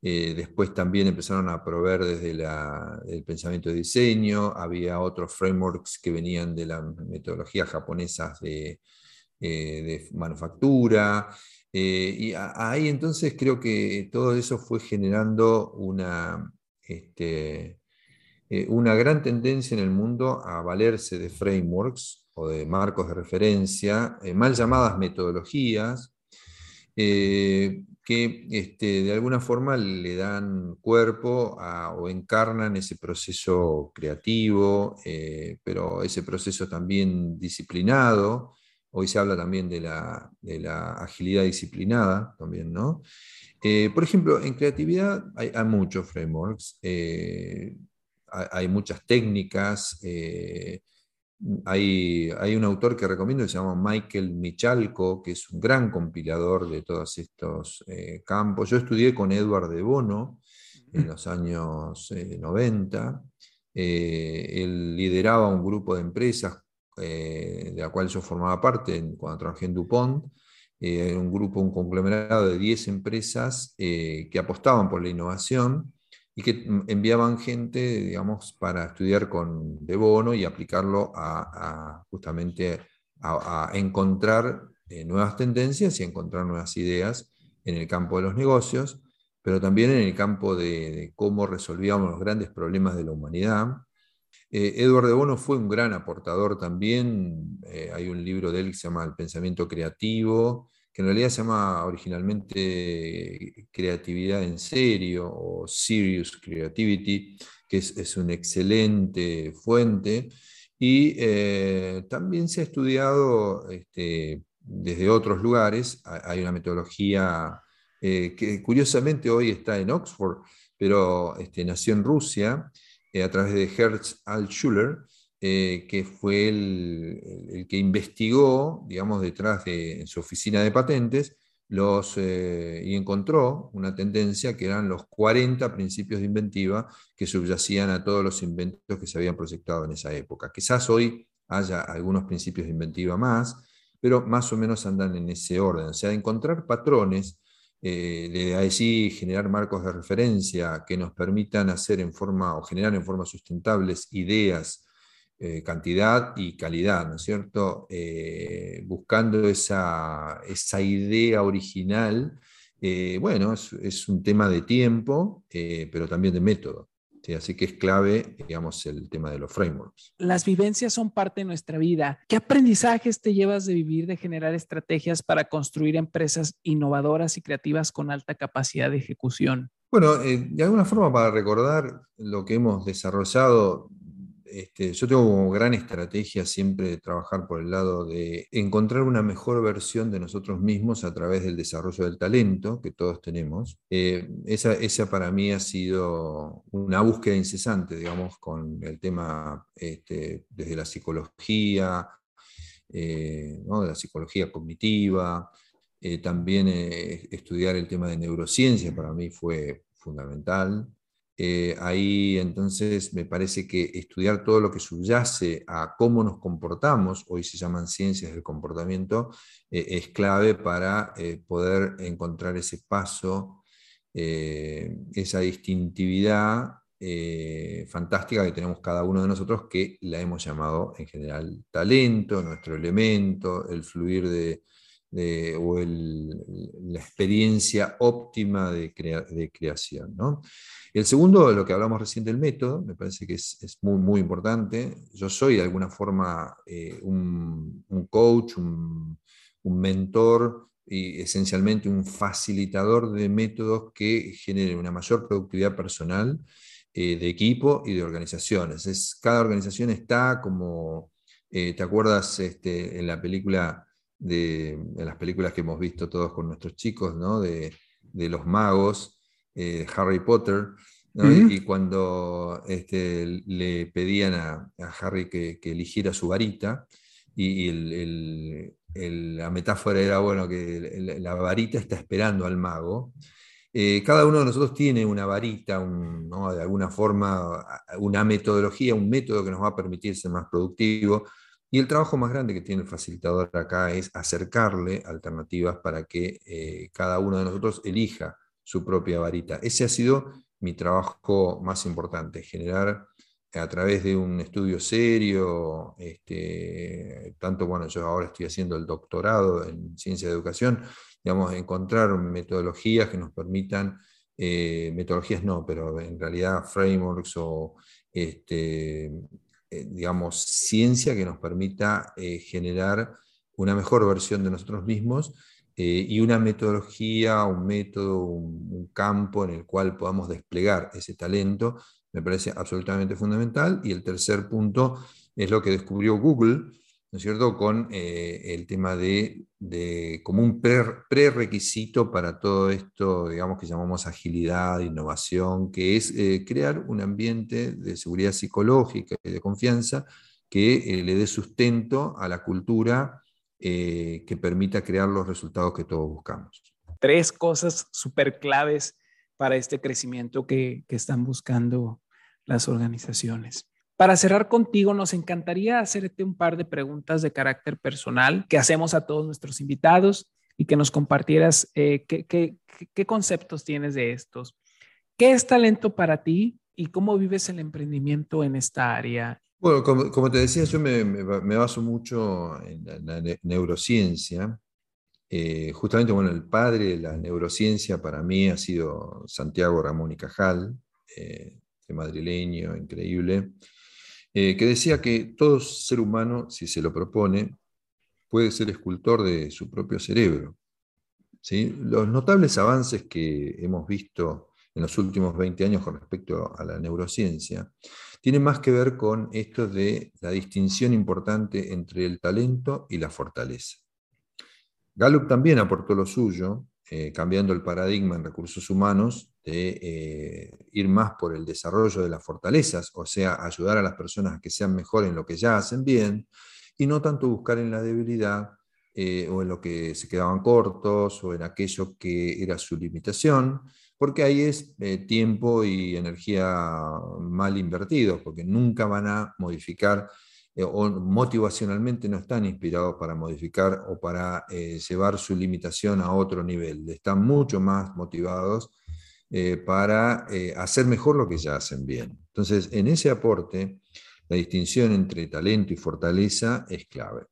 después también empezaron a proveer desde el pensamiento de diseño, había otros frameworks que venían de las metodologías japonesas de, de manufactura, y ahí entonces creo que todo eso fue generando una, este, eh, una gran tendencia en el mundo a valerse de frameworks o de marcos de referencia, eh, mal llamadas metodologías, eh, que este, de alguna forma le dan cuerpo o encarnan ese proceso creativo, pero ese proceso también disciplinado. Hoy se habla también de la, de la agilidad disciplinada, también, ¿no? Por ejemplo, en creatividad hay, muchos frameworks, hay, muchas técnicas. Eh, hay, un autor que recomiendo que se llama Michael Michalko, que es un gran compilador de todos estos campos. Yo estudié con Edward de Bono en los años 90. él lideraba un grupo de empresas de la cual yo formaba parte cuando trabajé en DuPont eh, un grupo, un conglomerado de 10 empresas eh, que apostaban por la innovación y que enviaban gente, digamos, para estudiar con De Bono y aplicarlo a, justamente a, encontrar eh, nuevas tendencias y encontrar nuevas ideas en el campo de los negocios, pero también en el campo de, cómo resolvíamos los grandes problemas de la humanidad. Edward de Bono fue un gran aportador también. hay un libro de él que se llama El pensamiento creativo, que en realidad se llama originalmente Creatividad en Serio o Serious Creativity, que es, una excelente fuente. Y eh, también se ha estudiado este, desde otros lugares. Hay una metodología eh, que curiosamente hoy está en Oxford, pero este, nació en Rusia eh, a través de Hertz Altschuler, eh, que fue el, que investigó, digamos, detrás de su oficina de patentes, los, eh, y encontró una tendencia que eran los 40 principios de inventiva que subyacían a todos los inventos que se habían proyectado en esa época. Quizás hoy haya algunos principios de inventiva más, pero más o menos andan en ese orden. O sea, encontrar patrones, eh, de ahí generar marcos de referencia que nos permitan hacer en forma o generar en forma sustentables ideas eh, cantidad y calidad, ¿no es cierto? Eh, buscando esa, idea original, eh, bueno, es, un tema de tiempo, pero también de método. Así que es clave, digamos, el tema de los frameworks. Las vivencias son parte de nuestra vida. ¿Qué aprendizajes te llevas de vivir, de generar estrategias para construir empresas innovadoras y creativas con alta capacidad de ejecución? Bueno, de alguna forma para recordar lo que hemos desarrollado este, yo tengo como gran estrategia siempre de trabajar por el lado de encontrar una mejor versión de nosotros mismos a través del desarrollo del talento que todos tenemos. Eh, esa, para mí ha sido una búsqueda incesante, digamos, con el tema este, desde la psicología, eh, de la psicología cognitiva, eh, también estudiar el tema de neurociencia para mí fue fundamental. Eh, ahí entonces me parece que estudiar todo lo que subyace a cómo nos comportamos, hoy se llaman ciencias del comportamiento, eh, es clave para eh, poder encontrar ese paso, esa distintividad fantástica que tenemos cada uno de nosotros, que la hemos llamado en general talento, nuestro elemento, el fluir de, o la experiencia óptima de, creación. ¿no? El segundo, lo que hablamos recién del método, me parece que es, muy, muy importante. Yo soy de alguna forma eh, un, coach, un, mentor y esencialmente un facilitador de métodos que generen una mayor productividad personal eh, de equipo y de organizaciones. Es, cada organización está como, eh, ¿te acuerdas este, en la película, de, en las películas que hemos visto todos con nuestros chicos, ¿no? de, de los magos? Eh, Harry Potter, y, cuando este, le pedían a, Harry que, eligiera su varita, y, la metáfora era, bueno, que la varita está esperando al mago. Eh, cada uno de nosotros tiene una varita, de alguna forma, una metodología, un método que nos va a permitir ser más productivo. Y el trabajo más grande que tiene el facilitador acá es acercarle alternativas para que eh, cada uno de nosotros elija su propia varita. Ese ha sido mi trabajo más importante, generar a través de un estudio serio, este, tanto, bueno, yo ahora estoy haciendo el doctorado en ciencia de educación, digamos, encontrar metodologías que nos permitan, eh, metodologías no, pero en realidad frameworks o, este, eh, digamos, ciencia que nos permita eh, generar una mejor versión de nosotros mismos y una metodología, un método, un, campo en el cual podamos desplegar ese talento, me parece absolutamente fundamental. Y el tercer punto es lo que descubrió Google, ¿no es cierto?, con eh, el tema de, como un prerequisito para todo esto, digamos, que llamamos agilidad, innovación, que es eh, crear un ambiente de seguridad psicológica y de confianza que eh, le dé sustento a la cultura que permita crear los resultados que todos buscamos. Tres cosas súper claves para este crecimiento que, que están buscando las organizaciones. Para cerrar contigo, nos encantaría hacerte un par de preguntas de carácter personal que hacemos a todos nuestros invitados y que nos compartieras eh, qué, conceptos tienes de estos. ¿Qué es talento para ti y cómo vives el emprendimiento en esta área? Bueno, como, te decía, yo me, baso mucho en la, neurociencia. Eh, justamente, bueno, el padre de la neurociencia para mí ha sido Santiago Ramón y Cajal, eh, madrileño increíble. Eh, que decía que todo ser humano, si se lo propone, puede ser escultor de su propio cerebro. ¿sí? Los notables avances que hemos visto en los últimos 20 años con respecto a la neurociencia tienen más que ver con esto de la distinción importante entre el talento y la fortaleza. Gallup también aportó lo suyo, eh, cambiando el paradigma en recursos humanos de eh, ir más por el desarrollo de las fortalezas, o sea, ayudar a las personas a que sean mejor en lo que ya hacen bien, y no tanto buscar en la debilidad eh, o en lo que se quedaban cortos o en aquello que era su limitación, porque ahí es tiempo y energía mal invertidos, porque nunca van a modificar eh, o motivacionalmente no están inspirados para modificar o para eh, llevar su limitación a otro nivel. Están mucho más motivados eh, para hacer mejor lo que ya hacen bien. Entonces, en ese aporte, la distinción entre talento y fortaleza es clave.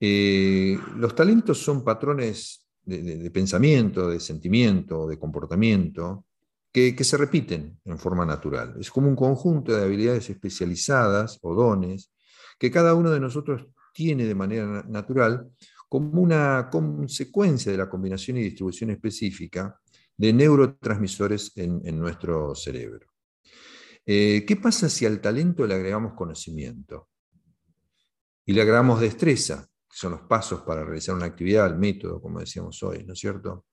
los talentos son patrones de, pensamiento, de sentimiento, de comportamiento, que, que, se repiten en forma natural. Es como un conjunto de habilidades especializadas o dones que cada uno de nosotros tiene de manera natural como una consecuencia de la combinación y distribución específica de neurotransmisores en, nuestro cerebro. Eh, ¿Qué pasa si al talento le agregamos conocimiento? Y le agregamos destreza, que son los pasos para realizar una actividad, el método, como decíamos hoy, ¿no es cierto?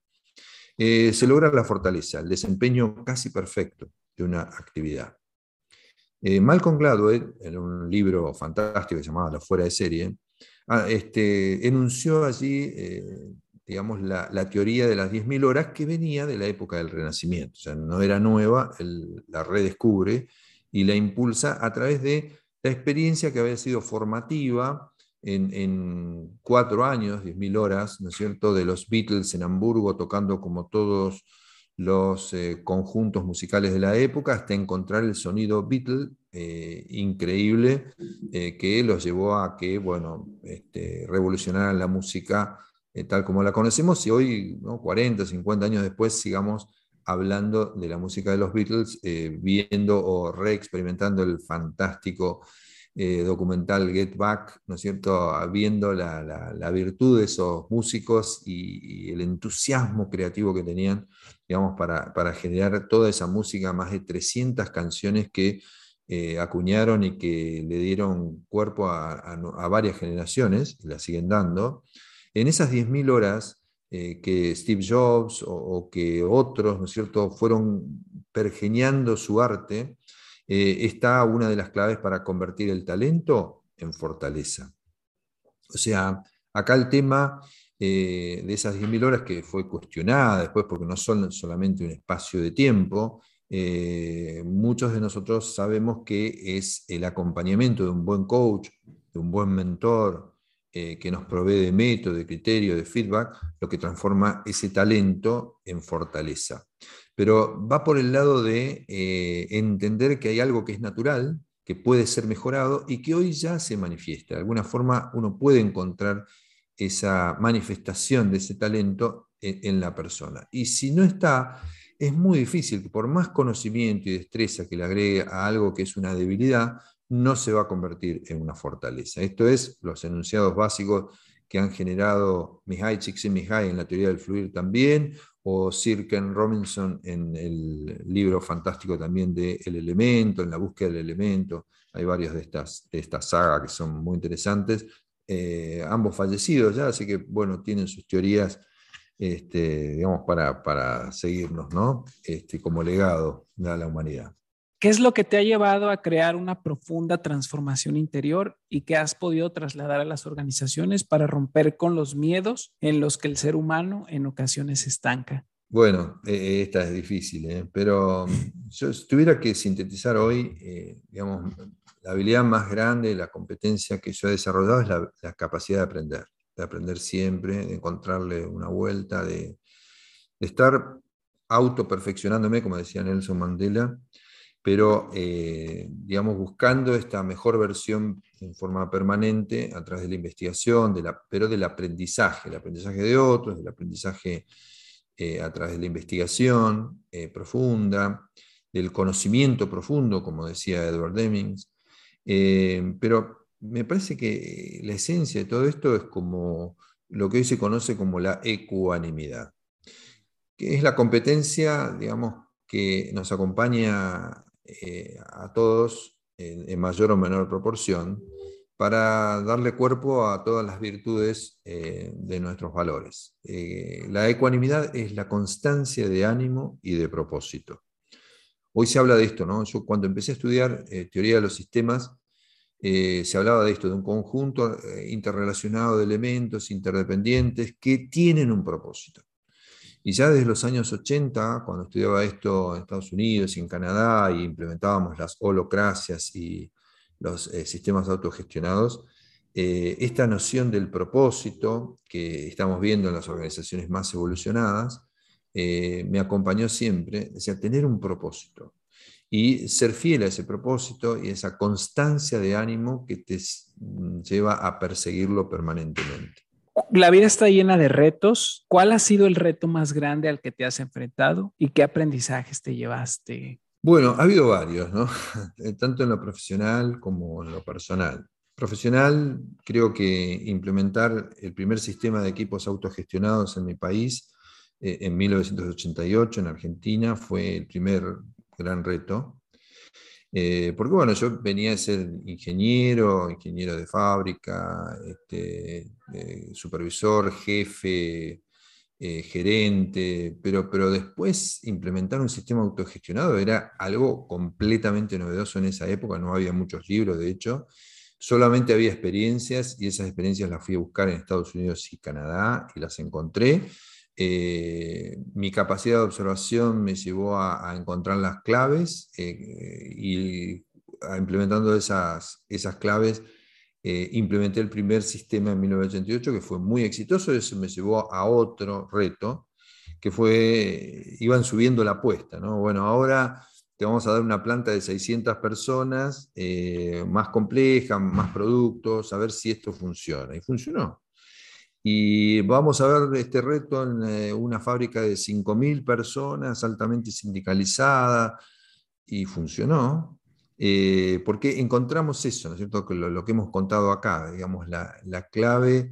Eh, se logra la fortaleza, el desempeño casi perfecto de una actividad. Eh, Malcolm Gladwell, en un libro fantástico que se llamaba La Fuera de Serie, ah, este, enunció allí, eh, digamos, la, teoría de las 10.000 horas que venía de la época del Renacimiento. O sea, no era nueva, la redescubre y la impulsa a través de la experiencia que había sido formativa en, en cuatro años, 10.000 horas, ¿no es cierto?, de los Beatles en Hamburgo tocando como todos los eh, conjuntos musicales de la época hasta encontrar el sonido Beatle eh, increíble eh, que los llevó a que, bueno, este, revolucionaran la música tal como la conocemos y hoy, 40, 50 años después, sigamos hablando de la música de los Beatles, viendo o reexperimentando el fantástico documental Get Back, ¿no es cierto?, viendo la, virtud de esos músicos y, el entusiasmo creativo que tenían digamos, para, para, generar toda esa música, más de 300 canciones que eh, acuñaron y que le dieron cuerpo a, varias generaciones, y la siguen dando. En esas 10.000 horas eh, que Steve Jobs o, que otros, ¿no es cierto?, fueron pergeñando su arte, eh, está una de las claves para convertir el talento en fortaleza. O sea, acá el tema eh, de esas 10.000 horas que fue cuestionada después porque no son solamente un espacio de tiempo, eh, muchos de nosotros sabemos que es el acompañamiento de un buen coach, de un buen mentor que nos provee de método, de criterio, de feedback, lo que transforma ese talento en fortaleza. Pero va por el lado de eh, entender que hay algo que es natural, que puede ser mejorado y que hoy ya se manifiesta. De alguna forma uno puede encontrar esa manifestación de ese talento en, la persona. Y si no está, es muy difícil que por más conocimiento y destreza que le agregue a algo que es una debilidad, no se va a convertir en una fortaleza. Esto es los enunciados básicos que han generado Mihai Csikszentmihalyi en la teoría del fluir también, o Sir Ken Robinson en el libro fantástico también de El elemento, en la búsqueda del elemento. Hay varios de estas, de esta saga que son muy interesantes, eh, ambos fallecidos ya, así que bueno, tienen sus teorías, este, digamos, para, para seguirnos, ¿no? Este, como legado a la humanidad. ¿Qué es lo que te ha llevado a crear una profunda transformación interior y que has podido trasladar a las organizaciones para romper con los miedos en los que el ser humano en ocasiones estanca? Bueno, eh, esta es difícil, ¿eh? pero mm, yo, si tuviera que sintetizar hoy, digamos, la habilidad más grande, la competencia que yo he desarrollado es la, capacidad de aprender, de aprender siempre, de encontrarle una vuelta, de, estar autoperfeccionándome, como decía Nelson Mandela, pero, eh, digamos, buscando esta mejor versión en forma permanente a través de la investigación, pero del aprendizaje, el aprendizaje de otros, del aprendizaje eh, a través de la investigación eh, profunda, del conocimiento profundo, como decía Edward Demings, pero me parece que la esencia de todo esto es como lo que hoy se conoce como la ecuanimidad, que es la competencia, digamos, que nos acompaña eh, a todos en, mayor o menor proporción para darle cuerpo a todas las virtudes eh, de nuestros valores. la ecuanimidad es la constancia de ánimo y de propósito. Hoy se habla de esto, ¿no? Yo cuando empecé a estudiar teoría de los sistemas, eh, se hablaba de esto, de un conjunto eh, interrelacionado de elementos interdependientes que tienen un propósito. Y ya desde los años 80, cuando estudiaba esto en Estados Unidos y en Canadá y implementábamos las holocracias y los eh, sistemas autogestionados, esta noción del propósito que estamos viendo en las organizaciones más evolucionadas, me acompañó siempre, decía, tener un propósito y ser fiel a ese propósito y esa constancia de ánimo que te lleva a perseguirlo permanentemente. La vida está llena de retos. ¿Cuál ha sido el reto más grande al que te has enfrentado y qué aprendizajes te llevaste? Bueno, ha habido varios, ¿no? Tanto en lo profesional como en lo personal. Profesional, creo que implementar el primer sistema de equipos autogestionados en mi país eh, en 1988 en Argentina fue el primer gran reto. Eh, porque bueno, yo venía a ser ingeniero, ingeniero de fábrica, este, eh, supervisor, jefe, eh, gerente, pero, pero después implementar un sistema autogestionado era algo completamente novedoso en esa época, no había muchos libros, de hecho, solamente había experiencias y esas experiencias las fui a buscar en Estados Unidos y Canadá y las encontré. Eh, mi capacidad de observación me llevó a, encontrar las claves eh, y implementando esas, esas claves eh, implementé el primer sistema en 1988 que fue muy exitoso y eso me llevó a otro reto que fue, iban subiendo la apuesta, ¿no? Bueno, ahora te vamos a dar una planta de 600 personas, más compleja, más productos, a ver si esto funciona. Y funcionó. Y vamos a ver este reto en eh, una fábrica de 5.000 personas, altamente sindicalizada, y funcionó, eh, porque encontramos eso, ¿no es cierto? Que lo, que hemos contado acá, digamos, la, clave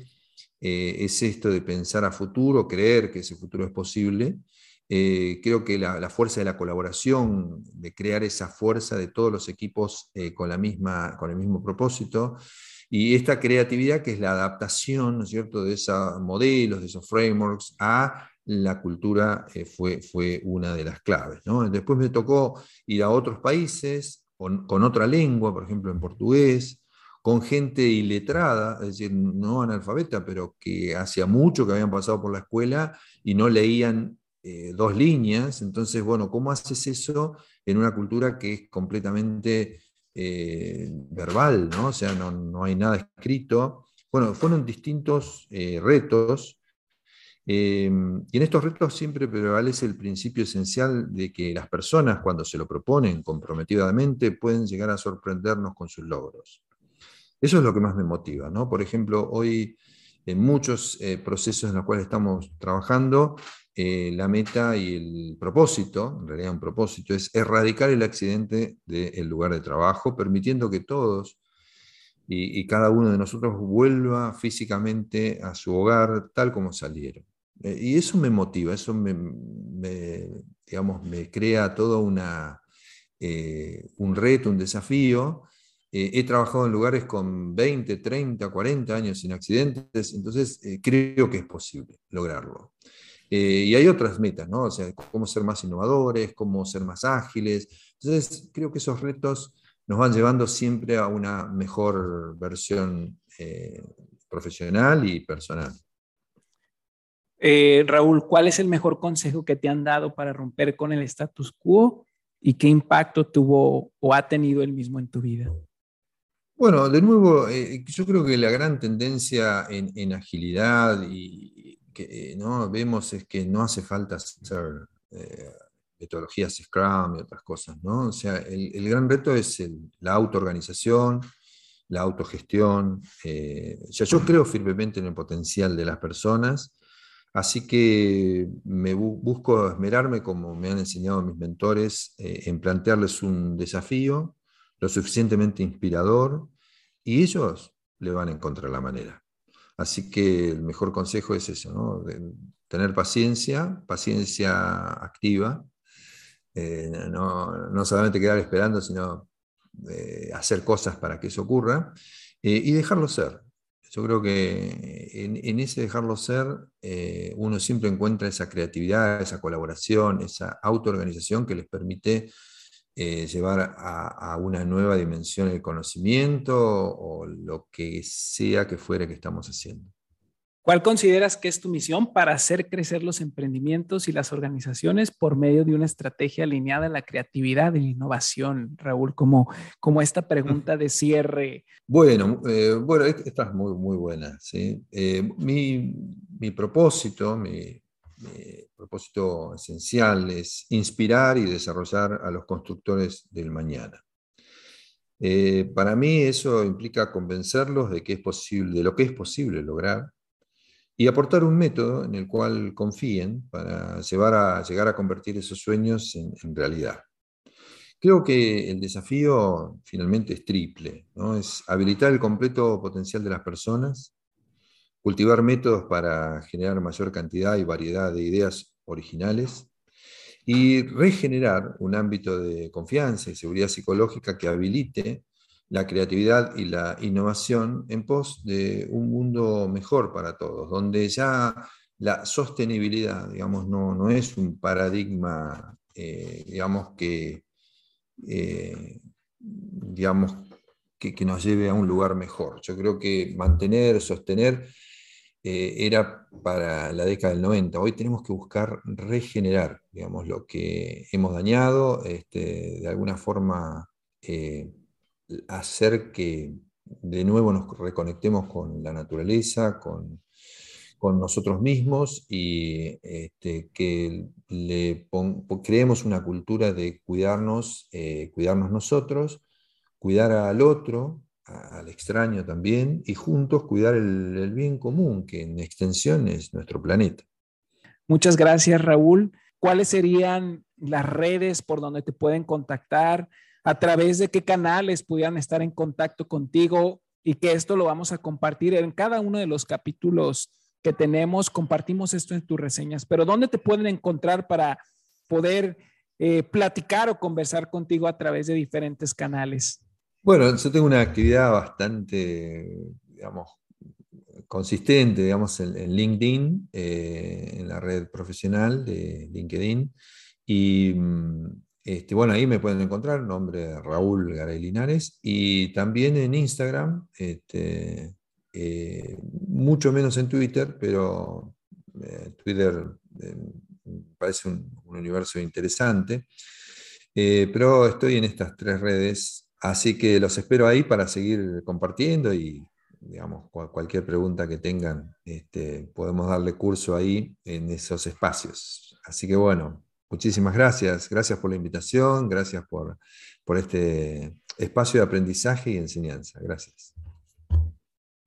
eh, es esto de pensar a futuro, creer que ese futuro es posible. creo que la, la, fuerza de la colaboración, de crear esa fuerza de todos los equipos con, la misma, con el mismo propósito, y esta creatividad que es la adaptación, ¿no es cierto?, de esos modelos, de esos frameworks a la cultura eh, fue, fue una de las claves. Después me tocó ir a otros países con, otra lengua, por ejemplo en portugués, con gente iletrada, es decir, no analfabeta, pero que hacía mucho que habían pasado por la escuela y no leían eh, dos líneas. Entonces, bueno, ¿cómo haces eso en una cultura que es completamente verbal, ¿no? O sea, no, no, hay nada escrito. Bueno, fueron distintos retos Em, y en estos retos siempre prevalece el principio esencial de que las personas, cuando se lo proponen comprometidamente, pueden llegar a sorprendernos con sus logros. Eso es lo que más me motiva. ¿no? Por ejemplo, hoy en muchos eh, procesos en los cuales estamos trabajando, eh, la meta y el propósito, en realidad un propósito, es erradicar el accidente del lugar de trabajo, permitiendo que todos y, cada uno de nosotros vuelva físicamente a su hogar tal como salieron. Eh, y eso me motiva, eso me, digamos, me crea todo una, eh, un reto, un desafío. Eh, he trabajado en lugares con 20, 30, 40 años sin accidentes, entonces creo que es posible lograrlo. y hay otras metas, ¿no? O sea, cómo ser más innovadores, cómo ser más ágiles. Entonces, creo que esos retos nos van llevando siempre a una mejor versión profesional y personal. Eh, Raúl, ¿cuál es el mejor consejo que te han dado para romper con el status quo y qué impacto tuvo o ha tenido el mismo en tu vida? Bueno, de nuevo, eh, yo creo que la gran tendencia en, agilidad y que eh, ¿no? vemos es que no hace falta hacer metodologías Scrum y otras cosas, ¿no? O sea, el, gran reto es la autoorganización, la autogestión. o sea, yo creo firmemente en el potencial de las personas Así que me busco esmerarme, como me han enseñado mis mentores, eh, en plantearles un desafío lo suficientemente inspirador y ellos le van a encontrar la manera. Así que el mejor consejo es eso, tener paciencia, paciencia activa, eh, no, solamente quedar esperando, sino eh, hacer cosas para que eso ocurra y dejarlo ser. Yo creo que en, ese dejarlo ser, eh, uno siempre encuentra esa creatividad, esa colaboración, esa autoorganización que les permite eh, llevar a, una nueva dimensión el conocimiento o lo que sea que fuera que estamos haciendo. ¿Cuál consideras que es tu misión para hacer crecer los emprendimientos y las organizaciones por medio de una estrategia alineada a la creatividad y la innovación, Raúl? Como, como esta pregunta de cierre. Bueno, eh, bueno esta es muy, muy buena. ¿sí? Eh, mi, mi, propósito, mi, propósito esencial es inspirar y desarrollar a los constructores del mañana. Eh, para mí eso implica convencerlos de, que es posible, de lo que es posible lograr y aportar un método en el cual confíen para llevar a, llegar a convertir esos sueños en, realidad. Creo que el desafío finalmente es triple, ¿no? es habilitar el completo potencial de las personas, cultivar métodos para generar mayor cantidad y variedad de ideas originales y regenerar un ámbito de confianza y seguridad psicológica que habilite la creatividad y la innovación en pos de un mundo mejor para todos, donde ya la sostenibilidad, digamos, no, no es un paradigma, eh, digamos, que, eh, digamos, que, nos lleve a un lugar mejor. Yo creo que mantener, sostener, eh, era para la década del 90. Hoy tenemos que buscar regenerar, digamos, lo que hemos dañado, este, de alguna forma hacer que de nuevo nos reconectemos con la naturaleza, con, nosotros mismos y este, que creemos una cultura de cuidarnos, eh, cuidarnos nosotros, cuidar al otro, al extraño también, y juntos cuidar el, bien común, que en extensión es nuestro planeta. Muchas gracias, Raúl. ¿Cuáles serían las redes por donde te pueden contactar? a través de qué canales pudieran estar en contacto contigo y que esto lo vamos a compartir en cada uno de los capítulos que tenemos. Compartimos esto en tus reseñas, pero ¿dónde te pueden encontrar para poder eh, platicar o conversar contigo a través de diferentes canales? Bueno, yo tengo una actividad bastante, digamos, consistente, digamos, en, LinkedIn, eh, en la red profesional de LinkedIn. Y mm, este, bueno, ahí me pueden encontrar, nombre Raúl Garay Linares, y también en Instagram, este, eh, mucho menos en Twitter, pero eh, Twitter parece un, universo interesante. pero estoy en estas tres redes Así que los espero ahí para seguir compartiendo y, digamos, cualquier pregunta que tengan, este, podemos darle curso ahí en esos espacios. Así que bueno, muchísimas gracias. Gracias por la invitación, gracias por, por este espacio de aprendizaje y enseñanza. Gracias.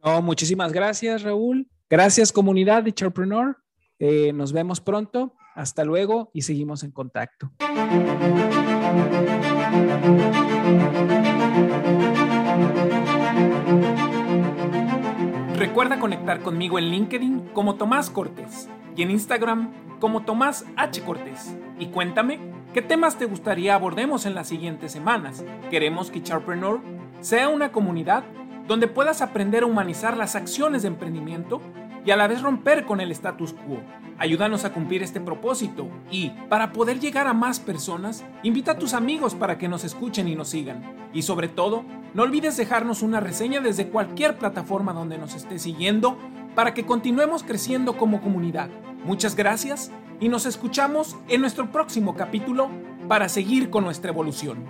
No, muchísimas gracias, Raúl. Gracias, comunidad de Charpreneur. Eh, nos vemos pronto. Hasta luego y seguimos en contacto. Recuerda conectar conmigo en LinkedIn como Tomás Cortés y en Instagram como Tomás H. Cortés. Y cuéntame qué temas te gustaría abordemos en las siguientes semanas. Queremos que Charpreneur sea una comunidad donde puedas aprender a humanizar las acciones de emprendimiento y a la vez romper con el status quo. Ayúdanos a cumplir este propósito y, para poder llegar a más personas, invita a tus amigos para que nos escuchen y nos sigan. Y sobre todo, no olvides dejarnos una reseña desde cualquier plataforma donde nos estés siguiendo para que continuemos creciendo como comunidad. Muchas gracias y nos escuchamos en nuestro próximo capítulo para seguir con nuestra evolución.